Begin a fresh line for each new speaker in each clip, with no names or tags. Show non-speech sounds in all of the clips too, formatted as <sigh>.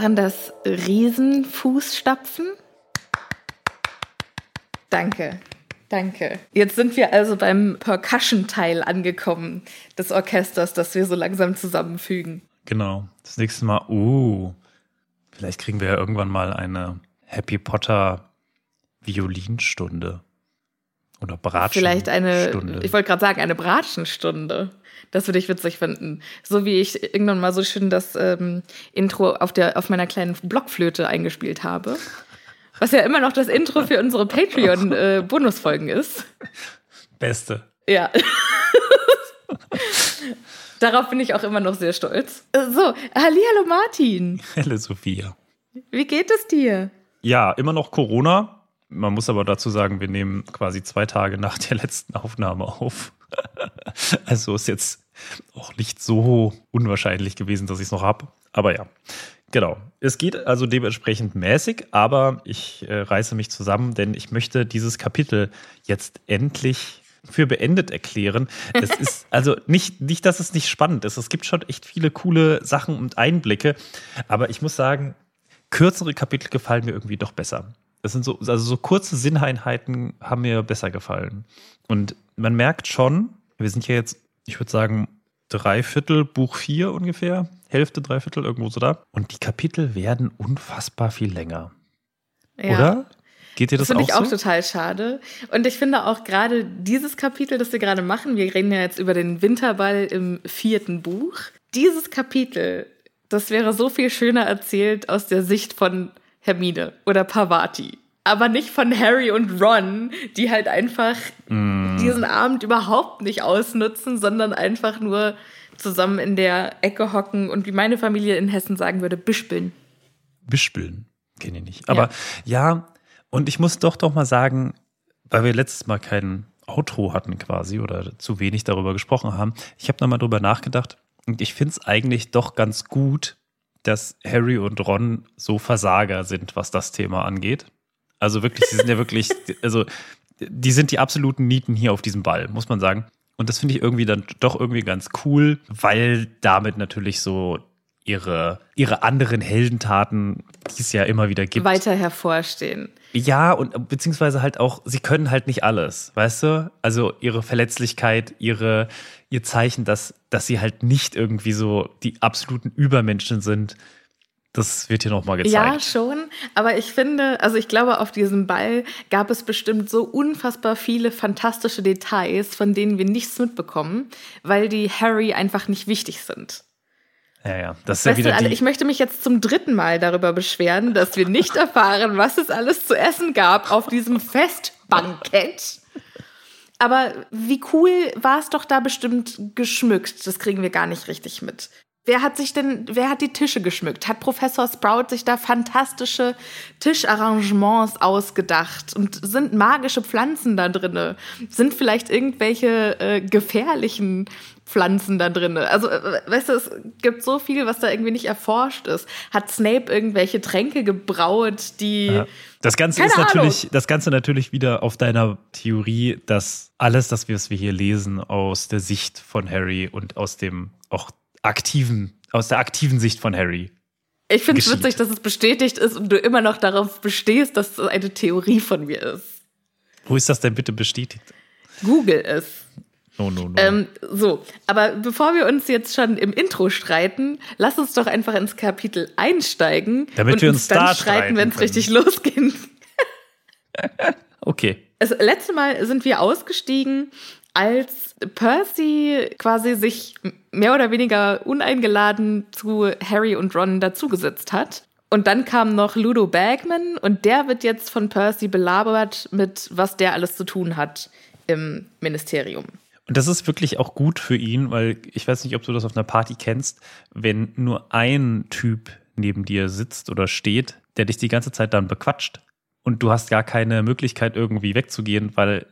Waren das Riesenfußstapfen? Danke, danke. Jetzt sind wir also beim Percussion-Teil angekommen des Orchesters, das wir so langsam zusammenfügen.
Genau. Das nächste Mal, uh, vielleicht kriegen wir ja irgendwann mal eine Happy Potter Violinstunde. Oder Bratschenstunde.
Vielleicht eine, ich wollte gerade sagen, eine Bratschenstunde. Das würde ich witzig finden. So wie ich irgendwann mal so schön das ähm, Intro auf, der, auf meiner kleinen Blockflöte eingespielt habe. Was ja immer noch das Intro für unsere Patreon-Bonusfolgen äh, ist.
Beste.
Ja. <laughs> Darauf bin ich auch immer noch sehr stolz. So, hallo Martin.
Hallo Sophia.
Wie geht es dir?
Ja, immer noch Corona. Man muss aber dazu sagen, wir nehmen quasi zwei Tage nach der letzten Aufnahme auf. <laughs> also ist jetzt auch nicht so unwahrscheinlich gewesen, dass ich es noch habe. Aber ja, genau. Es geht also dementsprechend mäßig, aber ich äh, reiße mich zusammen, denn ich möchte dieses Kapitel jetzt endlich für beendet erklären. Es <laughs> ist also nicht, nicht, dass es nicht spannend ist. Es gibt schon echt viele coole Sachen und Einblicke. Aber ich muss sagen, kürzere Kapitel gefallen mir irgendwie doch besser. Das sind so, also so kurze Sinneinheiten haben mir besser gefallen. Und man merkt schon, wir sind hier jetzt, ich würde sagen, drei Viertel Buch vier ungefähr, Hälfte, drei Viertel, irgendwo so da. Und die Kapitel werden unfassbar viel länger. Ja. Oder? Geht dir das,
das finde ich
so?
auch total schade. Und ich finde auch gerade dieses Kapitel, das wir gerade machen, wir reden ja jetzt über den Winterball im vierten Buch. Dieses Kapitel, das wäre so viel schöner erzählt aus der Sicht von Hermine oder Pavati aber nicht von Harry und Ron, die halt einfach mm. diesen Abend überhaupt nicht ausnutzen, sondern einfach nur zusammen in der Ecke hocken und wie meine Familie in Hessen sagen würde, bispeln.
Bispeln, kenne ich nicht. Aber ja. ja, und ich muss doch doch mal sagen, weil wir letztes Mal kein Outro hatten quasi oder zu wenig darüber gesprochen haben, ich habe nochmal drüber nachgedacht und ich finde es eigentlich doch ganz gut, dass Harry und Ron so Versager sind, was das Thema angeht. Also wirklich, sie sind ja wirklich, <laughs> also die sind die absoluten Nieten hier auf diesem Ball, muss man sagen. Und das finde ich irgendwie dann doch irgendwie ganz cool, weil damit natürlich so ihre, ihre anderen Heldentaten, die es ja immer wieder gibt,
weiter hervorstehen.
Ja, und beziehungsweise halt auch, sie können halt nicht alles, weißt du? Also ihre Verletzlichkeit, ihre, ihr Zeichen, dass, dass sie halt nicht irgendwie so die absoluten Übermenschen sind, das wird hier nochmal gezeigt.
Ja, schon. Aber ich finde, also ich glaube, auf diesem Ball gab es bestimmt so unfassbar viele fantastische Details, von denen wir nichts mitbekommen, weil die Harry einfach nicht wichtig sind.
Ja, ja, das ist weißt ja wieder
du, also ich möchte mich jetzt zum dritten Mal darüber beschweren, dass wir nicht erfahren, was es alles zu essen gab auf diesem Festbankett. Aber wie cool war es doch da bestimmt geschmückt. Das kriegen wir gar nicht richtig mit. Wer hat sich denn, wer hat die Tische geschmückt? Hat Professor Sprout sich da fantastische Tischarrangements ausgedacht? Und sind magische Pflanzen da drinne? Sind vielleicht irgendwelche äh, gefährlichen Pflanzen da drinne? Also, äh, weißt du, es gibt so viel, was da irgendwie nicht erforscht ist. Hat Snape irgendwelche Tränke gebraut, die. Ja.
Das Ganze ist natürlich, Ahnung. das Ganze natürlich wieder auf deiner Theorie, dass alles, das, was wir hier lesen, aus der Sicht von Harry und aus dem auch aktiven, aus der aktiven Sicht von Harry.
Ich finde es witzig, dass es bestätigt ist und du immer noch darauf bestehst, dass es eine Theorie von mir ist.
Wo ist das denn bitte bestätigt?
Google es.
No, no, no.
Ähm, so, aber bevor wir uns jetzt schon im Intro streiten, lass uns doch einfach ins Kapitel einsteigen
Damit
und
wir
uns
uns
dann
da
streiten, wenn es richtig <laughs> losgeht.
okay.
Das letzte Mal sind wir ausgestiegen, als Percy quasi sich mehr oder weniger uneingeladen zu Harry und Ron dazugesetzt hat. Und dann kam noch Ludo Bagman und der wird jetzt von Percy belabert mit, was der alles zu tun hat im Ministerium.
Und das ist wirklich auch gut für ihn, weil ich weiß nicht, ob du das auf einer Party kennst, wenn nur ein Typ neben dir sitzt oder steht, der dich die ganze Zeit dann bequatscht und du hast gar keine Möglichkeit irgendwie wegzugehen, weil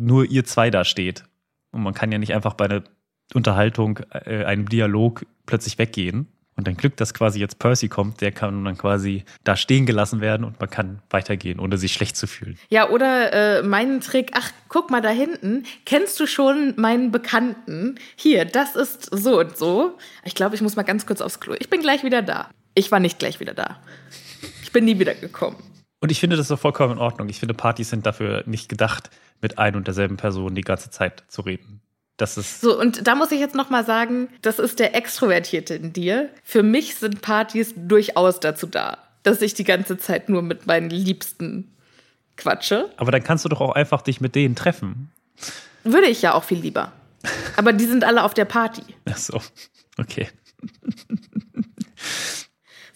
nur ihr zwei da steht. Und man kann ja nicht einfach bei einer Unterhaltung, äh, einem Dialog plötzlich weggehen. Und dann Glück, dass quasi jetzt Percy kommt, der kann dann quasi da stehen gelassen werden und man kann weitergehen, ohne sich schlecht zu fühlen.
Ja, oder äh, meinen Trick, ach, guck mal da hinten, kennst du schon meinen Bekannten? Hier, das ist so und so. Ich glaube, ich muss mal ganz kurz aufs Klo. Ich bin gleich wieder da. Ich war nicht gleich wieder da. Ich bin nie wieder gekommen.
Und ich finde das auch vollkommen in Ordnung. Ich finde, Partys sind dafür nicht gedacht, mit ein und derselben Person die ganze Zeit zu reden. Das ist.
So, und da muss ich jetzt noch mal sagen, das ist der Extrovertierte in dir. Für mich sind Partys durchaus dazu da, dass ich die ganze Zeit nur mit meinen Liebsten quatsche.
Aber dann kannst du doch auch einfach dich mit denen treffen.
Würde ich ja auch viel lieber. Aber die sind alle auf der Party.
Ach so. Okay.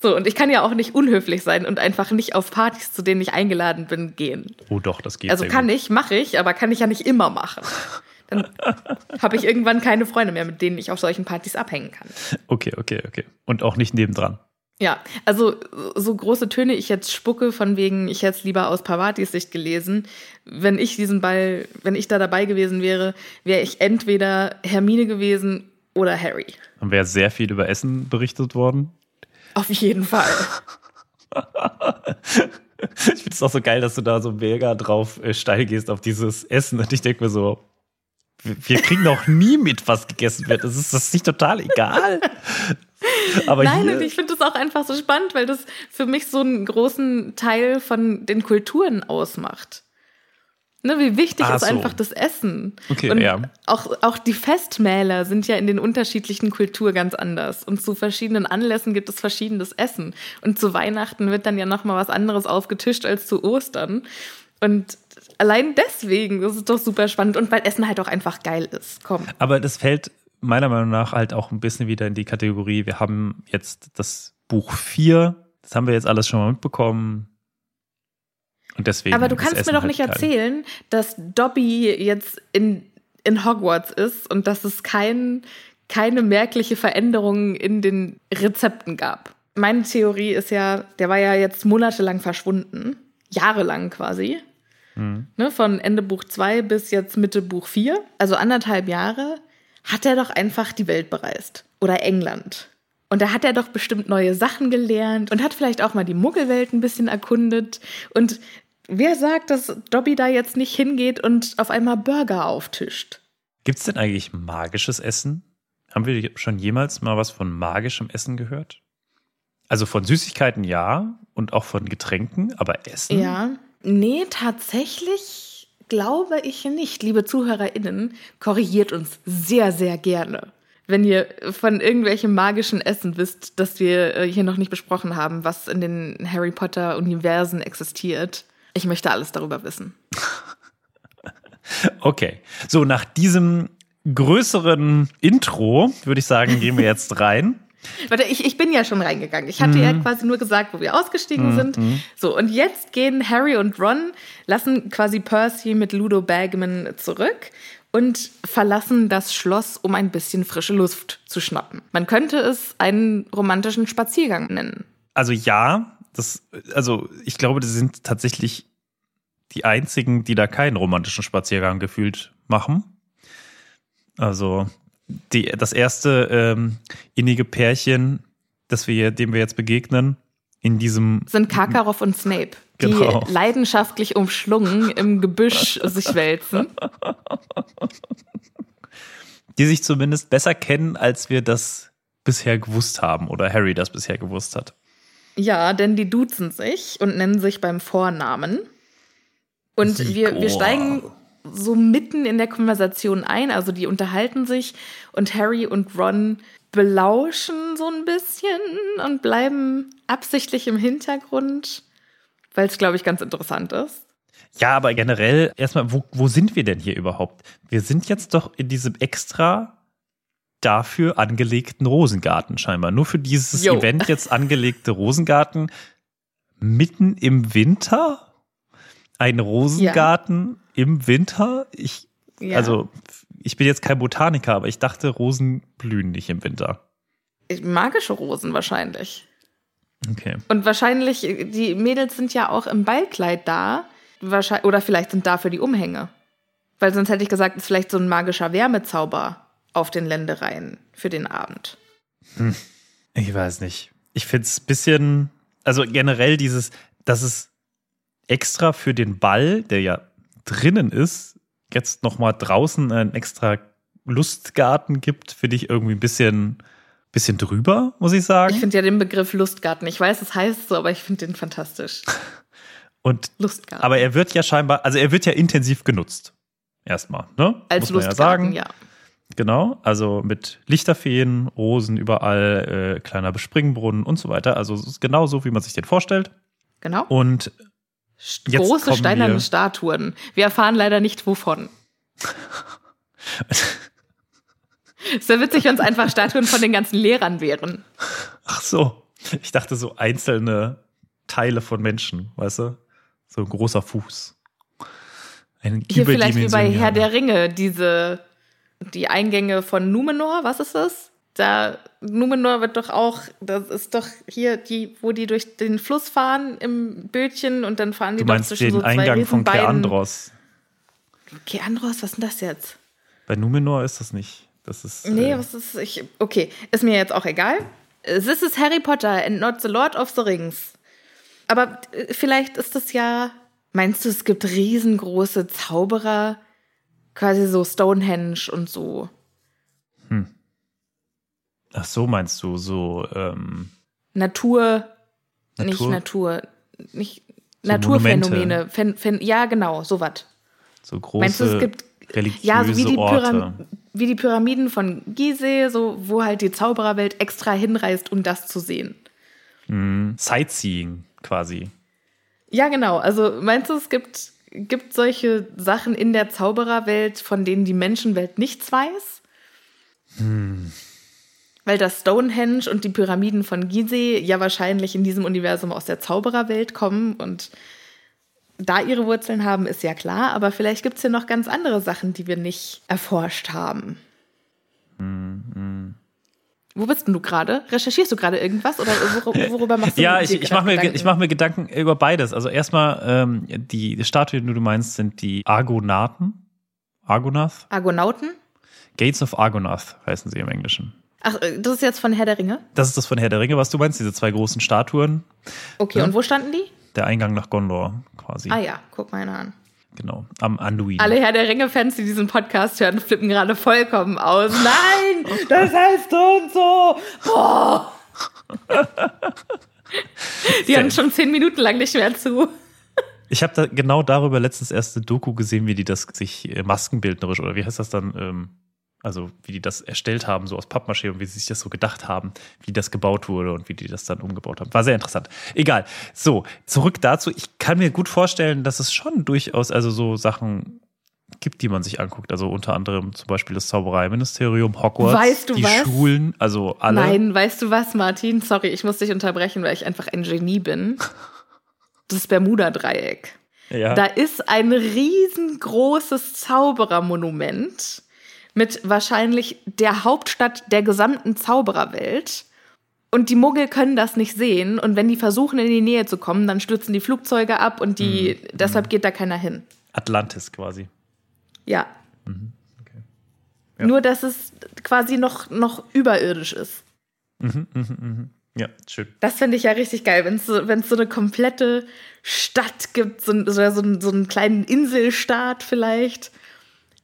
So, und ich kann ja auch nicht unhöflich sein und einfach nicht auf Partys, zu denen ich eingeladen bin, gehen.
Oh doch, das geht.
Also kann
gut.
ich, mache ich, aber kann ich ja nicht immer machen. Dann habe ich irgendwann keine Freunde mehr, mit denen ich auf solchen Partys abhängen kann.
Okay, okay, okay. Und auch nicht nebendran.
Ja, also so große Töne ich jetzt spucke, von wegen, ich hätte es lieber aus Pavatis Sicht gelesen. Wenn ich diesen Ball, wenn ich da dabei gewesen wäre, wäre ich entweder Hermine gewesen oder Harry.
Dann wäre sehr viel über Essen berichtet worden.
Auf jeden Fall. <laughs>
Ich finde es auch so geil, dass du da so mega drauf äh, steil gehst auf dieses Essen. Und ich denke mir so, wir, kriegen noch nie mit, was gegessen wird. Das ist das ist nicht total egal. Aber
Nein, und ich finde das auch einfach so spannend, weil das für mich so einen großen Teil von den Kulturen ausmacht. Ne, wie wichtig
Ach
ist
so.
einfach das Essen.
Okay,
und
ja.
auch, auch die Festmäler sind ja in den unterschiedlichen Kulturen ganz anders. Und zu verschiedenen Anlässen gibt es verschiedenes Essen. Und zu Weihnachten wird dann ja nochmal was anderes aufgetischt als zu Ostern. Und allein deswegen das ist es doch super spannend. Und weil Essen halt auch einfach geil ist. Komm.
Aber das fällt meiner Meinung nach halt auch ein bisschen wieder in die Kategorie. Wir haben jetzt das Buch 4. Das haben wir jetzt alles schon mal mitbekommen. Und deswegen.
Aber du kannst
Essen
mir doch
halt
nicht
geil.
erzählen, dass Dobby jetzt in, in Hogwarts ist und dass es kein, keine merkliche Veränderung in den Rezepten gab. Meine Theorie ist ja, der war ja jetzt monatelang verschwunden. Jahrelang quasi.
Mhm.
Ne, von Ende Buch 2 bis jetzt Mitte Buch 4, also anderthalb Jahre, hat er doch einfach die Welt bereist. Oder England. Und da hat er doch bestimmt neue Sachen gelernt und hat vielleicht auch mal die Muggelwelt ein bisschen erkundet. Und wer sagt, dass Dobby da jetzt nicht hingeht und auf einmal Burger auftischt?
Gibt es denn eigentlich magisches Essen? Haben wir schon jemals mal was von magischem Essen gehört? Also von Süßigkeiten ja und auch von Getränken, aber Essen?
Ja. Nee, tatsächlich glaube ich nicht. Liebe ZuhörerInnen, korrigiert uns sehr, sehr gerne. Wenn ihr von irgendwelchem magischen Essen wisst, das wir äh, hier noch nicht besprochen haben, was in den Harry Potter-Universen existiert. Ich möchte alles darüber wissen. <laughs>
Okay. So, nach diesem größeren Intro würde ich sagen, gehen wir jetzt rein.
Warte, ich, ich bin ja schon reingegangen. Ich hatte ja quasi nur gesagt, wo wir ausgestiegen sind. So, und jetzt gehen Harry und Ron, lassen quasi Percy mit Ludo Bagman zurück und verlassen das Schloss, um ein bisschen frische Luft zu schnappen. Man könnte es einen romantischen Spaziergang nennen.
Also ja, das, also ich glaube, das sind tatsächlich die einzigen, die da keinen romantischen Spaziergang gefühlt machen. Also die, das erste ähm, innige Pärchen, das wir, dem wir jetzt begegnen, in diesem
Sind Karkaroff und Snape, die
Genau.
leidenschaftlich umschlungen im Gebüsch sich wälzen.
die sich zumindest besser kennen, als wir das bisher gewusst haben oder Harry das bisher gewusst hat.
Ja, denn die duzen sich und nennen sich beim Vornamen. Und wir, wir steigen so mitten in der Konversation ein. Also die unterhalten sich und Harry und Ron belauschen so ein bisschen und bleiben absichtlich im Hintergrund, weil es, glaube ich, ganz interessant ist.
Ja, aber generell erstmal, wo, wo sind wir denn hier überhaupt? Wir sind jetzt doch in diesem extra dafür angelegten Rosengarten scheinbar. Nur für dieses
Jo.
Event jetzt angelegte Rosengarten mitten im Winter? Ein Rosengarten im Winter? Ich,
Ja.
also, ich bin jetzt kein Botaniker, aber ich dachte, Rosen blühen nicht im Winter.
Magische Rosen wahrscheinlich.
Okay.
Und wahrscheinlich, die Mädels sind ja auch im Ballkleid da. Wahrscheinlich, oder vielleicht sind dafür die Umhänge. Weil sonst hätte ich gesagt, ist vielleicht so ein magischer Wärmezauber auf den Ländereien für den Abend.
Ich weiß nicht. Ich finde es ein bisschen, also generell dieses, dass es extra für den Ball, der ja drinnen ist, jetzt nochmal draußen einen extra Lustgarten gibt, finde ich irgendwie ein bisschen, bisschen drüber, muss ich sagen.
Ich finde ja den Begriff Lustgarten. Ich weiß, es heißt so, aber ich finde den fantastisch. <laughs>
Und,
Lustgarten.
aber er wird ja scheinbar, also er wird ja intensiv genutzt. Erstmal, ne?
Als
muss man ja
Lustgarten,
sagen.
ja.
Genau, also mit Lichterfeen, Rosen überall, äh, kleiner Bespringbrunnen und so weiter. Also es ist genau so, wie man sich den vorstellt.
Genau.
Und jetzt
Große steinerne Statuen. Wir erfahren leider nicht, wovon. <laughs> Es wäre witzig, wenn es einfach Statuen von den ganzen Lehrern wären.
Ach so. Ich dachte so einzelne Teile von Menschen, weißt du? So ein großer Fuß. Ein
Hier vielleicht wie bei Herr der Ringe, diese, die Eingänge von Numenor, was ist das? Da, Numenor wird doch auch, das ist doch hier die, wo die durch den Fluss fahren im Bötchen und dann fahren die
Du
doch
meinst
zwischen
den
so zwei
Eingang von. Keandros.
Keandros, was ist denn das jetzt?
Bei Numenor ist das nicht. Das ist.
Nee,
äh,
was ist, ich, okay, ist mir jetzt auch egal. This is Harry Potter and not the Lord of the Rings. Aber äh, vielleicht ist das ja, meinst du, es gibt riesengroße Zauberer, quasi so Stonehenge und so.
Ach so, meinst du, so ähm,
Natur, nicht
Natur?
Natur, nicht
So
Naturphänomene. Fen, Fen, ja, genau, sowas.
so große
Meinst du, es gibt
religiöse
ja, so wie die,
Orte.
Pyram wie die Pyramiden von Gizeh, so wo halt die Zaubererwelt extra hinreist, um das zu sehen.
Sightseeing quasi.
Ja, genau. Also meinst du, es gibt, gibt solche Sachen in der Zaubererwelt, von denen die Menschenwelt nichts weiß? Weil das Stonehenge und die Pyramiden von Gizeh ja wahrscheinlich in diesem Universum aus der Zaubererwelt kommen und da ihre Wurzeln haben, ist ja klar. Aber vielleicht gibt es ja noch ganz andere Sachen, die wir nicht erforscht haben. Wo bist denn du gerade? Recherchierst du gerade irgendwas oder wor worüber machst du
Ja, ich, ich mache mir,
Gedanken?
ich mach mir Gedanken über beides. Also erstmal, ähm, die, die Statuen, die du meinst, sind die Argonaten. Argonath?
Argonauten?
Gates of Argonath heißen sie im Englischen.
Ach, äh, das ist jetzt von Herr der Ringe?
Das ist das von Herr der Ringe, was du meinst, diese zwei großen Statuen.
Okay,
Ja.
und wo standen die?
Der Eingang nach Gondor quasi.
Ah ja, guck mal einer an.
Genau, am Anduin.
Alle Herr der Ringe-Fans, die diesen Podcast hören, flippen gerade vollkommen aus. Nein, das heißt so und so. Boah. <laughs> Die hören schon zehn Minuten lang nicht mehr zu.
Ich habe da genau darüber letztens erst eine Doku gesehen, wie die das sich äh, maskenbildnerisch oder wie heißt das dann, ähm, also wie die das erstellt haben, so aus Pappmaché und wie sie sich das so gedacht haben, wie das gebaut wurde und wie die das dann umgebaut haben. War sehr interessant. Egal. So, zurück dazu. Ich kann mir gut vorstellen, dass es schon durchaus also so Sachen gibt, die man sich anguckt. Also unter anderem zum Beispiel das Zaubereiministerium, Hogwarts,
Weißt du
die
was?
Schulen, also alle.
Nein, weißt du was, Martin? Sorry, ich muss dich unterbrechen, weil ich einfach ein Genie bin. Das Bermuda-Dreieck.
Ja.
Da ist ein riesengroßes Zauberermonument mit wahrscheinlich der Hauptstadt der gesamten Zaubererwelt. Und die Muggel können das nicht sehen. Und wenn die versuchen, in die Nähe zu kommen, dann stürzen die Flugzeuge ab und die, deshalb geht da keiner hin.
Atlantis quasi.
Ja.
Ja.
Nur, dass es quasi noch, noch überirdisch ist.
Ja, schön.
Das finde ich ja richtig geil, wenn es so, wenn's so eine komplette Stadt gibt, so, so, so einen kleinen Inselstaat vielleicht,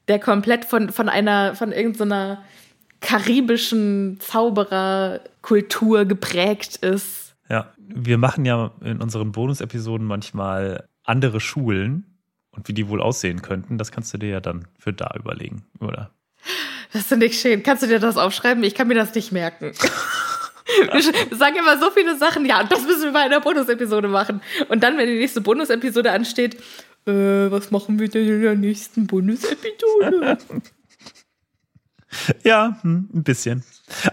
der komplett von, von einer, von irgendeiner karibischen Zaubererkultur geprägt ist.
Ja, wir machen ja in unseren Bonus-Episoden manchmal andere Schulen und wie die wohl aussehen könnten, das kannst du dir ja dann für da überlegen, oder?
Das ist nicht schön. Kannst du dir das aufschreiben? Ich kann mir das nicht merken. Wir sagen immer so viele Sachen, ja, das müssen wir bei einer Bonus-Episode machen. Und dann, wenn die nächste Bonus-Episode ansteht, äh, was machen wir denn in der nächsten Bonus-Episode? <laughs>
Ja, hm, ein bisschen.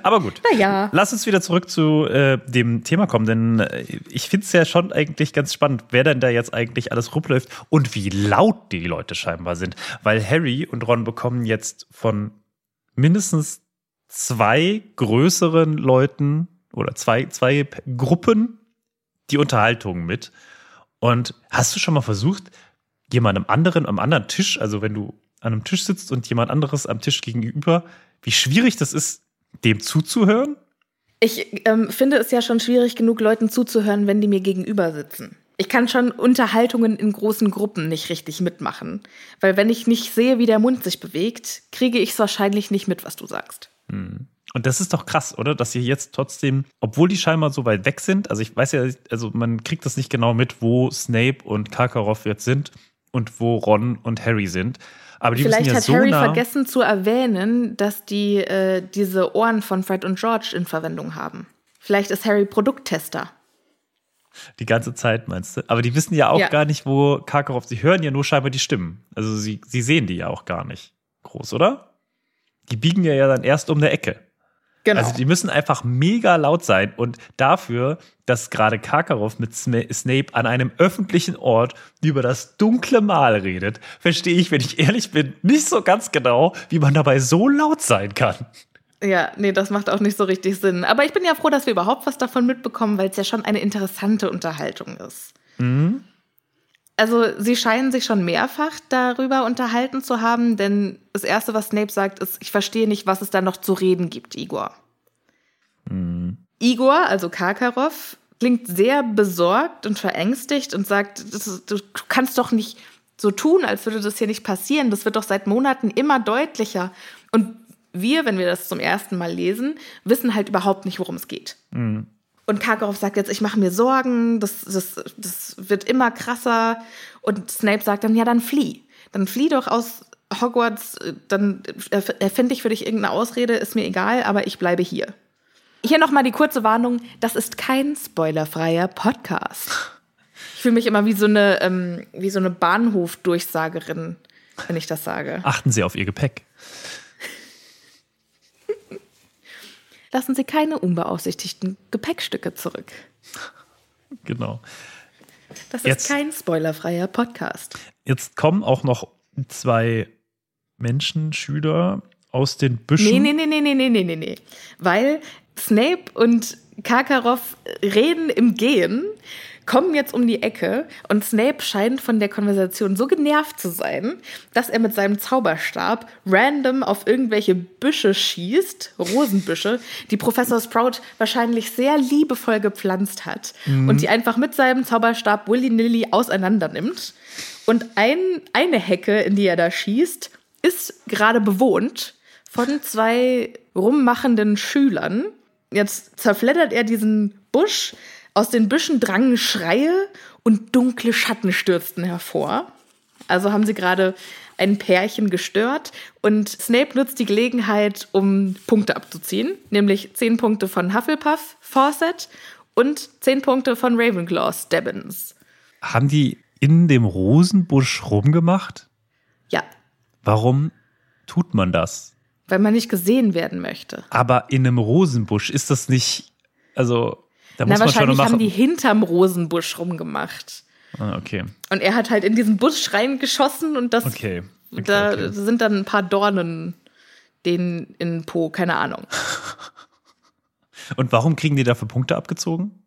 Aber gut.
Naja.
Lass uns wieder zurück zu äh, dem Thema kommen, denn äh, ich finde es ja schon eigentlich ganz spannend, wer denn da jetzt eigentlich alles rumläuft und wie laut die Leute scheinbar sind. Weil Harry und Ron bekommen jetzt von mindestens zwei größeren Leuten oder zwei, zwei Gruppen die Unterhaltung mit. Und hast du schon mal versucht, jemandem anderen am anderen Tisch, also wenn du an einem Tisch sitzt und jemand anderes am Tisch gegenüber, wie schwierig das ist, dem zuzuhören?
Ich ähm, finde es ja schon schwierig genug, Leuten zuzuhören, wenn die mir gegenüber sitzen. Ich kann schon Unterhaltungen in großen Gruppen nicht richtig mitmachen. Weil wenn ich nicht sehe, wie der Mund sich bewegt, kriege ich es wahrscheinlich nicht mit, was du sagst.
Hm. Und das ist doch krass, oder? Dass sie jetzt trotzdem, obwohl die scheinbar so weit weg sind, also ich weiß ja, also man kriegt das nicht genau mit, wo Snape und Karkaroff jetzt sind und wo Ron und Harry sind. Aber die
Vielleicht
ja
hat
so
Harry
nah,
vergessen zu erwähnen, dass die äh, diese Ohren von Fred und George in Verwendung haben. Vielleicht ist Harry Produkttester.
Die ganze Zeit, meinst du? Aber die wissen ja auch
Ja.
gar nicht, wo Karkaroff, sie hören ja nur scheinbar die Stimmen. Also sie, sie sehen die ja auch gar nicht groß, oder? Die biegen ja, ja dann erst um eine Ecke.
Genau.
Also die müssen einfach mega laut sein und dafür, dass gerade Karkaroff mit Snape an einem öffentlichen Ort über das dunkle Mal redet, verstehe ich, wenn ich ehrlich bin, nicht so ganz genau, wie man dabei so laut sein kann.
Ja, nee, das macht auch nicht so richtig Sinn. Aber ich bin ja froh, dass wir überhaupt was davon mitbekommen, weil es ja schon eine interessante Unterhaltung ist. Also, sie scheinen sich schon mehrfach darüber unterhalten zu haben, denn das Erste, was Snape sagt, ist, ich verstehe nicht, was es da noch zu reden gibt, Igor. Igor, also Karkaroff, klingt sehr besorgt und verängstigt und sagt, das du kannst doch nicht so tun, als würde das hier nicht passieren. Das wird doch seit Monaten immer deutlicher. Und wir, wenn wir das zum ersten Mal lesen, wissen halt überhaupt nicht, worum es geht. Und Karkaroff sagt jetzt, ich mache mir Sorgen, das, das, das wird immer krasser. Und Snape sagt dann, ja, dann flieh. Dann flieh doch aus Hogwarts, dann erf- erfinde ich für dich irgendeine Ausrede, ist mir egal, aber ich bleibe hier. Hier nochmal die kurze Warnung, das ist kein spoilerfreier Podcast. Ich fühle mich immer wie so eine, ähm, wie so eine Bahnhofdurchsagerin, wenn ich das sage.
Achten Sie auf Ihr Gepäck.
lassen Sie keine unbeaufsichtigten Gepäckstücke zurück.
Genau.
Das
jetzt,
ist kein spoilerfreier Podcast.
Jetzt kommen auch noch zwei Menschen, Schüler aus den Büschen.
Nee, nee, nee, nee, nee, nee, nee, nee. Weil Snape und Karkaroff reden im Gehen kommen jetzt um die Ecke und Snape scheint von der Konversation so genervt zu sein, dass er mit seinem Zauberstab random auf irgendwelche Büsche schießt, Rosenbüsche, die Professor Sprout wahrscheinlich sehr liebevoll gepflanzt hat und die einfach mit seinem Zauberstab willy-nilly auseinander nimmt. Und ein, eine Hecke, in die er da schießt, ist gerade bewohnt von zwei rummachenden Schülern. Jetzt zerfleddert er diesen Busch. Aus den Büschen drangen Schreie und dunkle Schatten stürzten hervor. Also haben sie gerade ein Pärchen gestört und Snape nutzt die Gelegenheit, um Punkte abzuziehen, nämlich 10 Punkte von Hufflepuff, Fawcett und 10 Punkte von Ravenclaw, Stebbins.
Haben die in dem Rosenbusch rumgemacht?
Ja,
Warum tut man das?
weil man nicht gesehen werden möchte.
Aber in einem Rosenbusch ist das nicht, also da
Na,
muss man schon
wahrscheinlich
machen.
haben die hinterm Rosenbusch rumgemacht.
ah, okay,
Und er hat halt in diesen Busch reingeschossen und das,
okay. okay,
da
okay.
sind dann ein paar Dornen den in Po, keine Ahnung. <laughs>
Und warum kriegen die dafür Punkte abgezogen?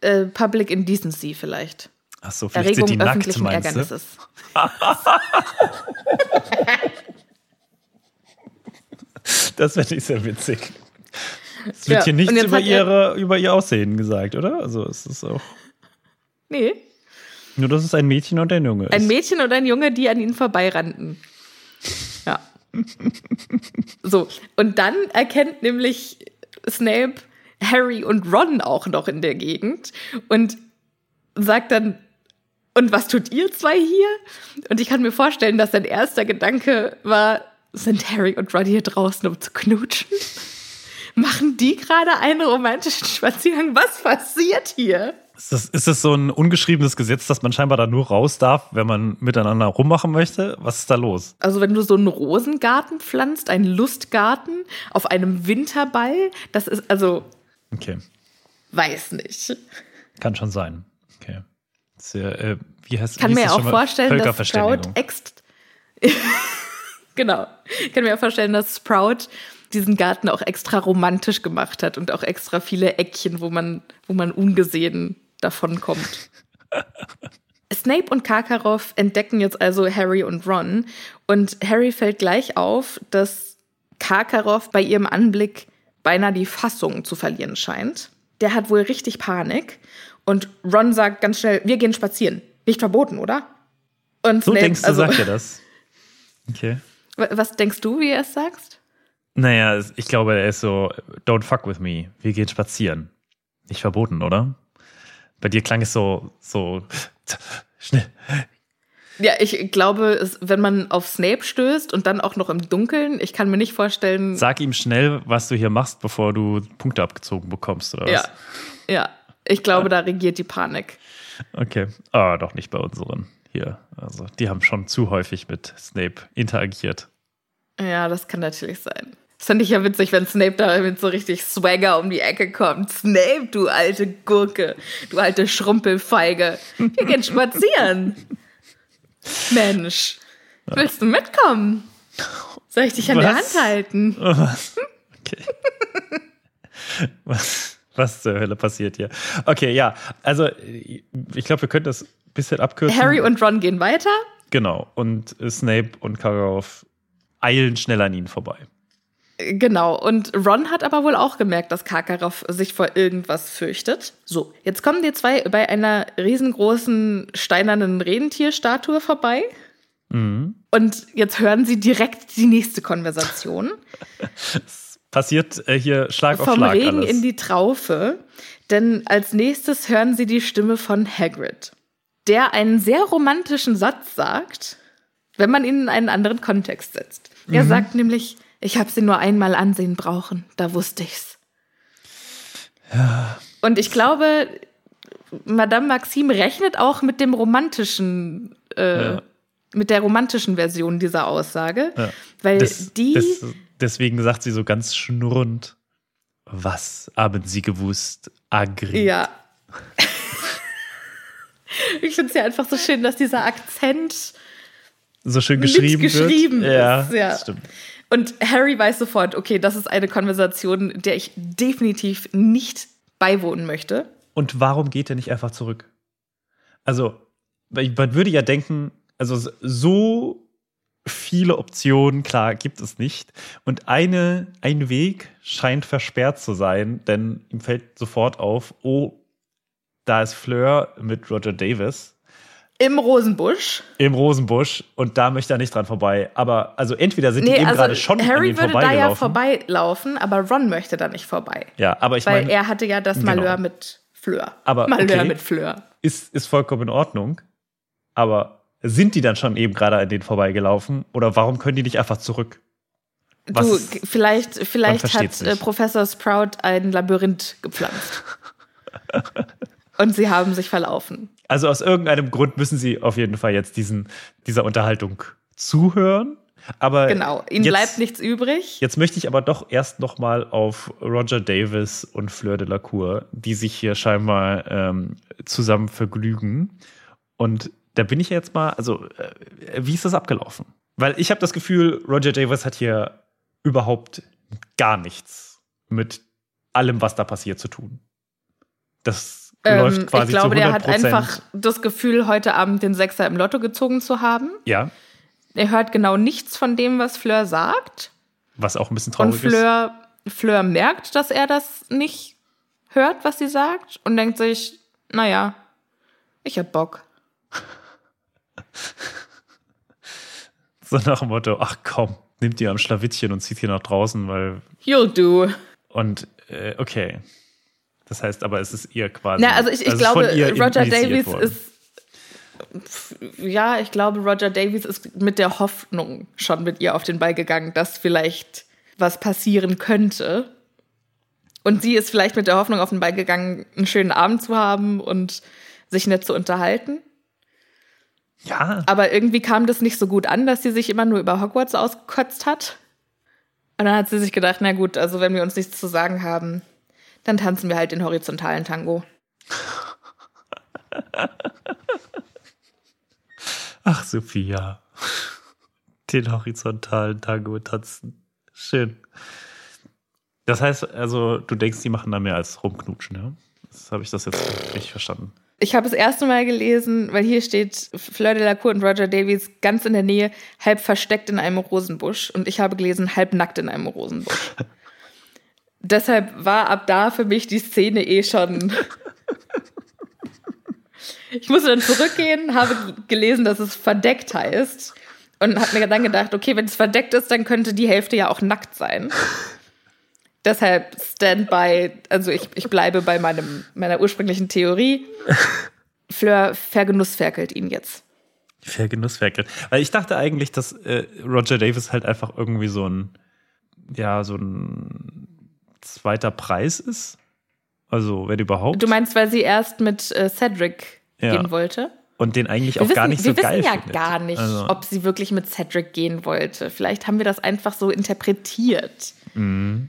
Äh, Public Indecency vielleicht.
Ach so, vielleicht sind
Erregung
die nackt,
öffentlichen
meinst du? <laughs> Das finde ich sehr witzig. Es wird
Ja,
hier nichts über,
er-
ihre, über ihr Aussehen gesagt, oder? Also es ist auch
Nee,
nur, dass es ein Mädchen und ein Junge ist.
ein Mädchen und ein Junge, die an ihnen vorbeirannten. Ja. <laughs> So, und dann erkennt nämlich Snape Harry und Ron auch noch in der Gegend und sagt dann, Und was tut ihr zwei hier? Und ich kann mir vorstellen, dass sein erster Gedanke war, sind Harry und Ron hier draußen, um zu knutschen? Machen die gerade einen romantischen Spaziergang? Was passiert hier?
Ist das, ist das so ein ungeschriebenes Gesetz, dass man scheinbar da nur raus darf, wenn man miteinander rummachen möchte? Was ist da los?
Also wenn du so einen Rosengarten pflanzt, einen Lustgarten auf einem Winterball, das ist also.
Okay.
Weiß nicht.
Kann schon sein. Okay. Sehr, äh, wie heißt
kann
wie
mir
hieß
auch vorstellen, dass Sprout ext. <laughs> genau. Ich kann mir auch vorstellen, dass Sprout diesen Garten auch extra romantisch gemacht hat und auch extra viele Eckchen, wo man, wo man ungesehen davon kommt. <laughs> Snape und Karkaroff entdecken jetzt also Harry und Ron und Harry fällt gleich auf, dass Karkaroff bei ihrem Anblick beinahe die Fassung zu verlieren scheint. Der hat wohl richtig Panik und Ron sagt ganz schnell, wir gehen spazieren. Nicht verboten, oder? Und
So
Snape,
denkst du,
also,
sagt er das? Okay. <laughs>
wa- Was denkst du, wie er es sagt?
Naja, ich glaube, er ist so, don't fuck with me. Wir gehen spazieren. Nicht verboten, oder? Bei dir klang es so, so, <laughs> schnell.
Ja, ich glaube, wenn man auf Snape stößt und dann auch noch im Dunkeln, ich kann mir nicht vorstellen.
Sag ihm schnell, was du hier machst, bevor du Punkte abgezogen bekommst, oder was?
ja, ja, ich glaube, da regiert die Panik.
Okay. Ah, doch nicht bei unseren hier. Also, die haben schon zu häufig mit Snape interagiert.
Ja, das kann natürlich sein. Das fände ich ja witzig, wenn Snape da mit so richtig Swagger um die Ecke kommt. Snape, du alte Gurke, du alte Schrumpelfeige. Wir gehen spazieren. Mensch, willst du mitkommen? Soll ich dich an der Hand
Was?
halten?
Was? Okay. was, was zur Hölle passiert hier? Okay, ja. Also, ich glaube, wir können das ein bisschen abkürzen.
Harry und Ron gehen weiter.
Genau. Und Snape und Karkaroff eilen schnell an ihnen vorbei.
Genau, und Ron hat aber wohl auch gemerkt, dass Karkaroff sich vor irgendwas fürchtet. So, jetzt kommen die zwei bei einer riesengroßen steinernen Rentierstatue vorbei.
Mhm.
Und jetzt hören sie direkt die nächste Konversation. <laughs>
Passiert äh, hier Schlag auf
Vom
Schlag
Regen
alles.
in die Traufe. Denn als nächstes hören sie die Stimme von Hagrid, der einen sehr romantischen Satz sagt, wenn man ihn in einen anderen Kontext setzt. Er
Mhm.
sagt nämlich, ich habe sie nur einmal ansehen brauchen, da wusste ich's. Und ich glaube, Madame Maxime rechnet auch mit dem romantischen, äh,
Ja.
mit der romantischen Version dieser Aussage,
Ja.
weil
Des-
die
des- deswegen sagt sie so ganz schnurrend, was haben Sie gewusst, Agri?
Ja. <laughs> ich finde es ja einfach so schön, dass dieser Akzent
So schön geschrieben,
mitgeschrieben
wird. Ja,
ist. Ja.
das stimmt.
Und Harry weiß sofort, okay, das ist eine Konversation, der ich definitiv nicht beiwohnen möchte.
Und warum geht er nicht einfach zurück? Also, man würde ja denken, also so viele Optionen, klar, gibt es nicht. Und eine, ein Weg scheint versperrt zu sein, denn ihm fällt sofort auf, oh, da ist Fleur mit Roger Davis
Im Rosenbusch.
im Rosenbusch und da möchte er nicht dran vorbei. Aber also entweder sind die
Nee,
eben
also
gerade schon an
Harry
denen
würde da ja vorbeilaufen, aber Ron möchte da nicht vorbei.
ja, aber ich
weil
meine,
er hatte ja das
genau.
Malheur mit Fleur.
Aber
Malheur
okay.
mit Fleur.
ist, ist vollkommen in Ordnung. Aber sind die dann schon eben gerade an denen vorbeigelaufen? Oder warum können die nicht einfach zurück? Was
du,
ist-
vielleicht, vielleicht hat äh,
nicht.
Professor Sprout ein Labyrinth gepflanzt. <laughs> Und sie haben sich verlaufen.
Also aus irgendeinem Grund müssen sie auf jeden Fall jetzt diesen, dieser Unterhaltung zuhören. Aber
Genau. Ihnen
jetzt,
bleibt nichts übrig.
Jetzt möchte ich aber doch erst noch mal auf Roger Davis und Fleur de la Cour, die sich hier scheinbar ähm, zusammen vergnügen. Und da bin ich jetzt mal, also äh, wie ist das abgelaufen? Weil ich habe das Gefühl, Roger Davis hat hier überhaupt gar nichts mit allem, was da passiert, zu tun. Das läuft
Ähm,
quasi
ich glaube,
zu 100
der hat einfach das Gefühl, heute Abend den Sechser im Lotto gezogen zu haben.
Ja,
Er hört genau nichts von dem, was Fleur sagt.
was auch ein bisschen
Und
traurig ist.
Fleur, Fleur merkt, dass er das nicht hört, was sie sagt. Und denkt sich, naja, ich hab Bock. <laughs>
So nach dem Motto, ach komm, nimmt ihr am Schlawittchen und zieht hier nach draußen, weil
You'll do.
Und äh, okay. Das heißt aber, es ist ihr quasi.
Na, also ich, ich
ist
glaube, Roger Davies
worden.
ist ja, ich glaube, Roger Davies ist mit der Hoffnung schon mit ihr auf den Ball gegangen, dass vielleicht was passieren könnte. Und sie ist vielleicht mit der Hoffnung auf den Ball gegangen, einen schönen Abend zu haben und sich nett zu unterhalten.
Ja.
Aber irgendwie kam das nicht so gut an, dass sie sich immer nur über Hogwarts ausgekotzt hat. Und dann hat sie sich gedacht, na gut, also wenn wir uns nichts zu sagen haben, dann tanzen wir halt den horizontalen Tango.
Ach, Sophia. Den horizontalen Tango tanzen. Schön. Das heißt, also, du denkst, die machen da mehr als rumknutschen, ja? Das habe ich das jetzt richtig verstanden.
Ich habe das erste Mal gelesen, weil hier steht Fleur de la Cour und Roger Davies ganz in der Nähe, halb versteckt in einem Rosenbusch. Und ich habe gelesen, halb nackt in einem Rosenbusch. <laughs> Deshalb war ab da für mich die Szene eh schon. ich musste dann zurückgehen, habe gelesen, dass es verdeckt heißt. Und habe mir dann gedacht, okay, wenn es verdeckt ist, dann könnte die Hälfte ja auch nackt sein. Deshalb Standby, also ich, ich bleibe bei meinem, meiner ursprünglichen Theorie. Fleur vergenussferkelt ihn jetzt.
Vergenussferkelt. Weil ich dachte eigentlich, dass äh, Roger Davis halt einfach irgendwie so ein, ja, so ein zweiter Preis ist. Also, wenn überhaupt.
Du meinst, weil sie erst mit äh, Cedric
Ja.
gehen wollte?
Und den eigentlich
Wir
auch
wissen,
gar nicht
wir
so geil
wissen ja
findet.
gar nicht,
Also,
ob sie wirklich mit Cedric gehen wollte. Vielleicht haben wir das einfach so interpretiert.
Mhm.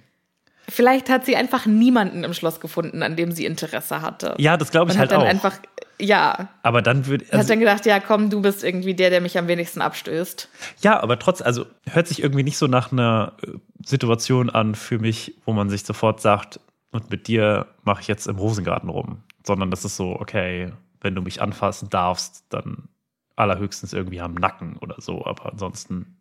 Vielleicht hat sie einfach niemanden im Schloss gefunden, an dem sie Interesse hatte.
ja, das glaube ich
Und
halt
hat dann
auch.
einfach, ja,
aber dann würde.
hat
Also,
dann gedacht, ja, komm, du bist irgendwie der, der mich am wenigsten abstößt.
ja, aber trotz, also hört sich irgendwie nicht so nach einer äh, Situation an für mich, wo man sich sofort sagt, und mit dir mache ich jetzt im Rosengarten rum. Sondern das ist so, okay, wenn du mich anfassen darfst, dann allerhöchstens irgendwie am Nacken oder so, aber ansonsten.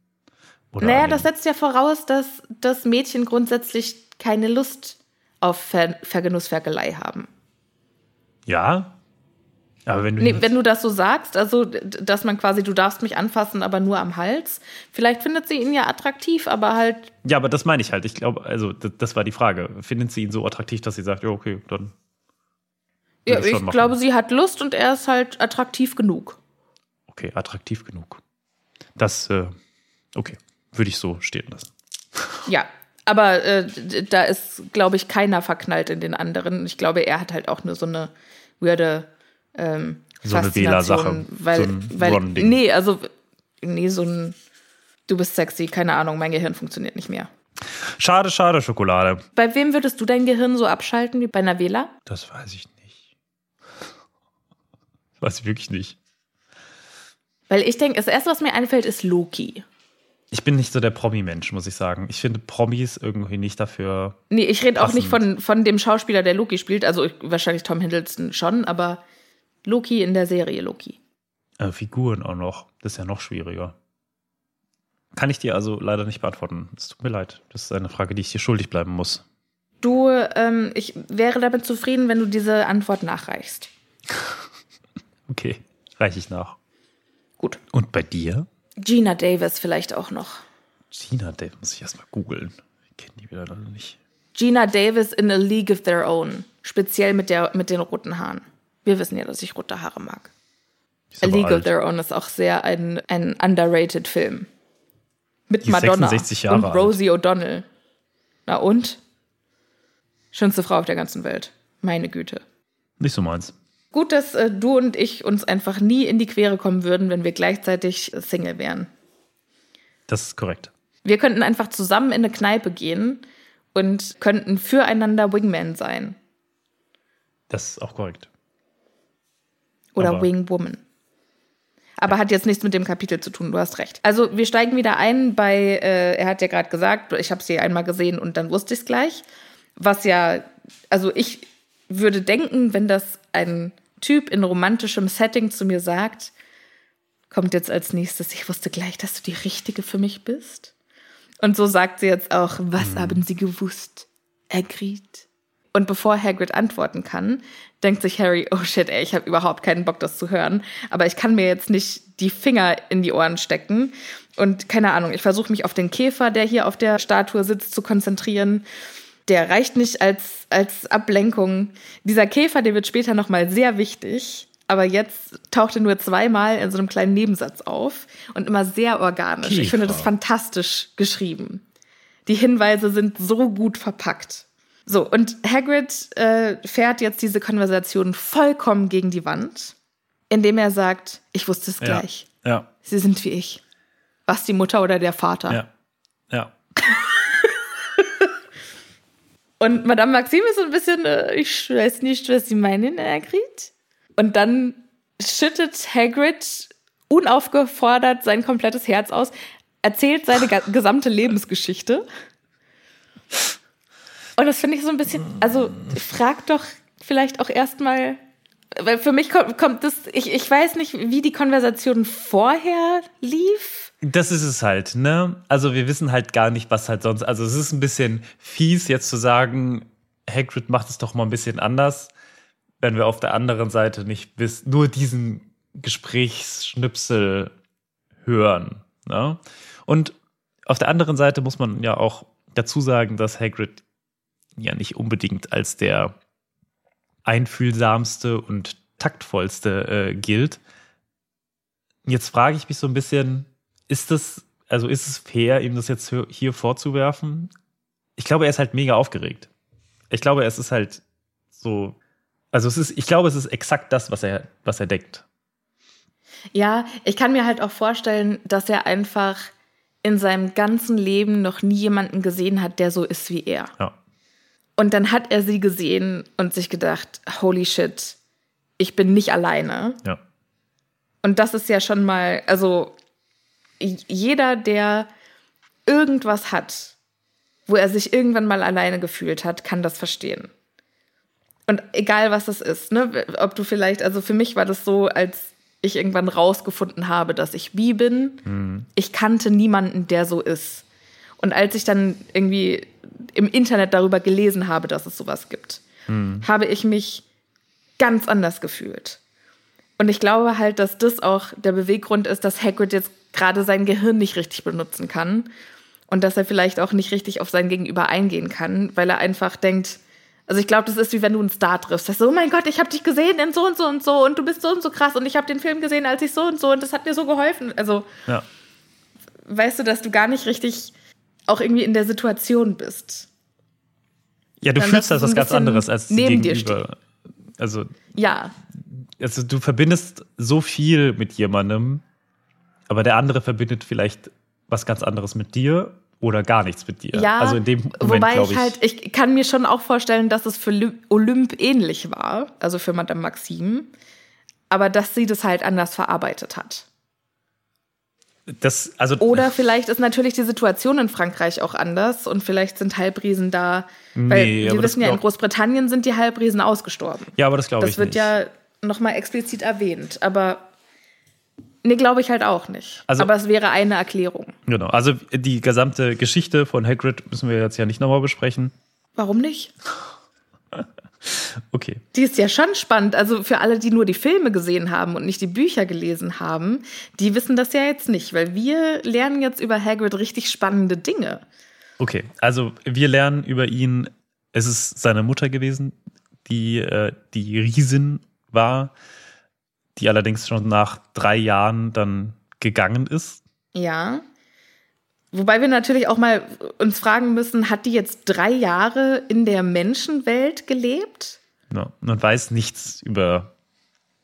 Oder
naja, das setzt ja voraus, dass das Mädchen grundsätzlich keine Lust auf Ver Vergenussferkelei haben.
Ja. Aber wenn du.
Nee, wenn du das so sagst, also dass man quasi, du darfst mich anfassen, aber nur am Hals. Vielleicht findet sie ihn ja attraktiv, aber halt,
ja, aber das meine ich halt. Ich glaube, also das war die Frage. Findet sie ihn so attraktiv, dass sie sagt, ja, okay, dann.
ja,
ich machen.
glaube, sie hat Lust und er ist halt attraktiv genug.
Okay, attraktiv genug. Das, äh, okay, würde ich so stehen lassen.
Ja, aber äh, da ist, glaube ich, keiner verknallt in den anderen. Ich glaube, er hat halt auch nur so eine weirde ähm,
So eine Wählersache,
Weil,
so ein
weil, nee, also, nee, so ein, du bist sexy, keine Ahnung, mein Gehirn funktioniert nicht mehr.
Schade, schade, Schokolade.
Bei wem würdest du dein Gehirn so abschalten wie bei einer Wähler?
Das weiß ich nicht. Das weiß ich wirklich nicht.
Weil ich denke, das erste, was mir einfällt, ist Loki.
Ich bin nicht so der Promi-Mensch, muss ich sagen. Ich finde Promis irgendwie nicht dafür.
Nee, ich rede auch nicht von, von dem Schauspieler, der Loki spielt. Also ich, wahrscheinlich Tom Hiddleston schon, aber Loki in der Serie Loki.
Äh, Figuren auch noch. Das ist ja noch schwieriger. Kann ich dir also leider nicht beantworten. Es tut mir leid. Das ist eine Frage, die ich dir schuldig bleiben muss.
Du, ähm, ich wäre damit zufrieden, wenn du diese Antwort nachreichst. <laughs>
Okay, reiche ich nach.
Gut.
Und bei dir?
Gina Davis vielleicht auch noch.
Gina Dave muss ich erstmal googeln. Ich kenne die wieder noch nicht.
Gina Davis in a League of Their Own. Speziell mit, der, mit den roten Haaren. Wir wissen ja, dass ich rote Haare mag. A League of
alt.
Their Own ist auch sehr ein, ein underrated Film. Mit
Die
Madonna
66 Jahre
und
alt.
Rosie O'Donnell. Na und? Schönste Frau auf der ganzen Welt. Meine Güte.
Nicht so meins.
Gut, dass äh, du und ich uns einfach nie in die Quere kommen würden, wenn wir gleichzeitig äh, Single wären.
Das ist korrekt.
Wir könnten einfach zusammen in eine Kneipe gehen und könnten füreinander Wingman sein.
Das ist auch korrekt.
Oder
Aber-
Wingwoman. Aber hat jetzt nichts mit dem Kapitel zu tun, du hast recht. Also wir steigen wieder ein bei, äh, er hat ja gerade gesagt, ich habe sie einmal gesehen und dann wusste ich es gleich. Was ja, also ich würde denken, wenn das ein Typ in romantischem Setting zu mir sagt, kommt jetzt als nächstes, ich wusste gleich, dass du die Richtige für mich bist. Und so sagt sie jetzt auch, was haben sie gewusst? Hagrid. Und bevor Hagrid antworten kann, denkt sich Harry, oh shit, ey, ich habe überhaupt keinen Bock, das zu hören. Aber ich kann mir jetzt nicht die Finger in die Ohren stecken. Und keine Ahnung, ich versuche mich auf den Käfer, der hier auf der Statue sitzt, zu konzentrieren. Der reicht nicht als, als Ablenkung. Dieser Käfer, der wird später nochmal sehr wichtig. aber jetzt taucht er nur zweimal in so einem kleinen Nebensatz auf und immer sehr organisch.
Kiefer.
Ich finde das fantastisch geschrieben. Die Hinweise sind so gut verpackt. So, und Hagrid äh, fährt jetzt diese Konversation vollkommen gegen die Wand, indem er sagt, ich wusste es gleich.
Ja.
Sie sind wie ich. Was die Mutter oder der Vater.
Ja. Ja.
Und Madame Maxime ist so ein bisschen, äh, ich weiß nicht, was sie meinen, Hagrid. Und dann schüttet Hagrid unaufgefordert sein komplettes Herz aus, erzählt seine gesamte Lebensgeschichte. Und das finde ich so ein bisschen, also frag doch vielleicht auch erstmal, weil für mich kommt, kommt das, ich, ich weiß nicht, wie die Konversation vorher lief.
Das ist es halt, ne? Also wir wissen halt gar nicht, was halt sonst. Also es ist ein bisschen fies, jetzt zu sagen, Hagrid macht es doch mal ein bisschen anders, wenn wir auf der anderen Seite nicht wissen, nur diesen Gesprächsschnipsel hören. Ne? Und auf der anderen Seite muss man ja auch dazu sagen, dass Hagrid ja nicht unbedingt als der einfühlsamste und taktvollste äh, gilt. Jetzt frage ich mich so ein bisschen, ist das, also ist es fair, ihm das jetzt hier vorzuwerfen? Ich glaube, er ist halt mega aufgeregt. Ich glaube, es ist halt so, also es ist, ich glaube, es ist exakt das, was er, was er denkt.
Ja, ich kann mir halt auch vorstellen, dass er einfach in seinem ganzen Leben noch nie jemanden gesehen hat, der so ist wie er.
Ja.
Und dann hat er sie gesehen und sich gedacht, holy shit, ich bin nicht alleine.
Ja.
Und das ist ja schon mal, also jeder, der irgendwas hat, wo er sich irgendwann mal alleine gefühlt hat, kann das verstehen. Und egal was das ist, ne, ob du vielleicht, also für mich war das so, als ich irgendwann rausgefunden habe, dass ich bi bin, ich kannte niemanden, der so ist. Und als ich dann irgendwie im Internet darüber gelesen habe, dass es sowas gibt, habe ich mich ganz anders gefühlt. Und ich glaube halt, dass das auch der Beweggrund ist, dass Hagrid jetzt gerade sein Gehirn nicht richtig benutzen kann und dass er vielleicht auch nicht richtig auf sein Gegenüber eingehen kann, weil er einfach denkt, also ich glaube, das ist wie wenn du einen Star triffst. Das ist so, oh mein Gott, ich habe dich gesehen in so und so und so und du bist so und so krass und ich habe den Film gesehen, als ich so und so und das hat mir so geholfen. Also
Ja.
weißt du, dass du gar nicht richtig auch irgendwie in der Situation bist.
Ja, du
Dann,
fühlst das was ganz anderes als die
neben dir
Gegenüber. Also,
Ja,
also du verbindest so viel mit jemandem, aber der andere verbindet vielleicht was ganz anderes mit dir oder gar nichts mit dir.
Ja,
also in dem Moment,
wobei ich
ich.
halt, ich kann mir schon auch vorstellen, dass es für Olymp ähnlich war, also für Madame Maxime, aber dass sie das halt anders verarbeitet hat.
das, also,
Oder vielleicht ist natürlich die Situation in Frankreich auch anders und vielleicht sind Halbriesen da, weil
Nee,
wir wissen ja, in Großbritannien sind die Halbriesen ausgestorben.
ja, aber das glaube ich
Das wird
nicht.
ja nochmal explizit erwähnt, aber nee, glaube ich halt auch nicht.
Also-
aber es wäre eine Erklärung.
Genau, also die gesamte Geschichte von Hagrid müssen wir jetzt ja nicht nochmal besprechen.
Warum nicht? <laughs>
Okay.
Die ist ja schon spannend. Also für alle, die nur die Filme gesehen haben und nicht die Bücher gelesen haben, die wissen das ja jetzt nicht, weil wir lernen jetzt über Hagrid richtig spannende Dinge.
Okay, also wir lernen über ihn, es ist seine Mutter gewesen, die äh, die Riesin war, die allerdings schon nach drei Jahren dann gegangen ist.
Ja. Wobei wir natürlich auch mal uns fragen müssen, hat die jetzt drei Jahre in der Menschenwelt gelebt?
Ja, man weiß nichts über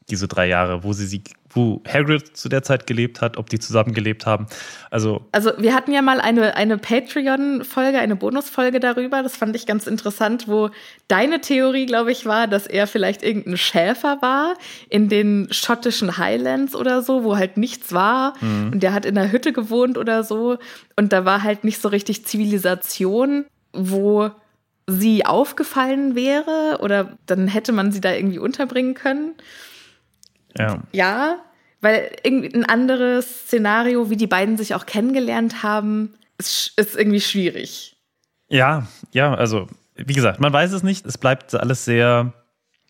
diese drei Jahre, wo sie, sie wo Hagrid zu der Zeit gelebt hat, ob die zusammen gelebt haben. Also
Also wir hatten ja mal eine, eine Patreon-Folge, eine Bonusfolge darüber. Das fand ich ganz interessant, wo deine Theorie, glaube ich, war, dass er vielleicht irgendein Schäfer war in den schottischen Highlands oder so, wo halt nichts war. Und der hat in einer Hütte gewohnt oder so. Und da war halt nicht so richtig Zivilisation, wo sie aufgefallen wäre oder dann hätte man sie da irgendwie unterbringen können.
Ja,
Ja, weil irgendwie ein anderes Szenario, wie die beiden sich auch kennengelernt haben, ist, ist irgendwie schwierig.
ja, ja, also wie gesagt, man weiß es nicht. Es bleibt alles sehr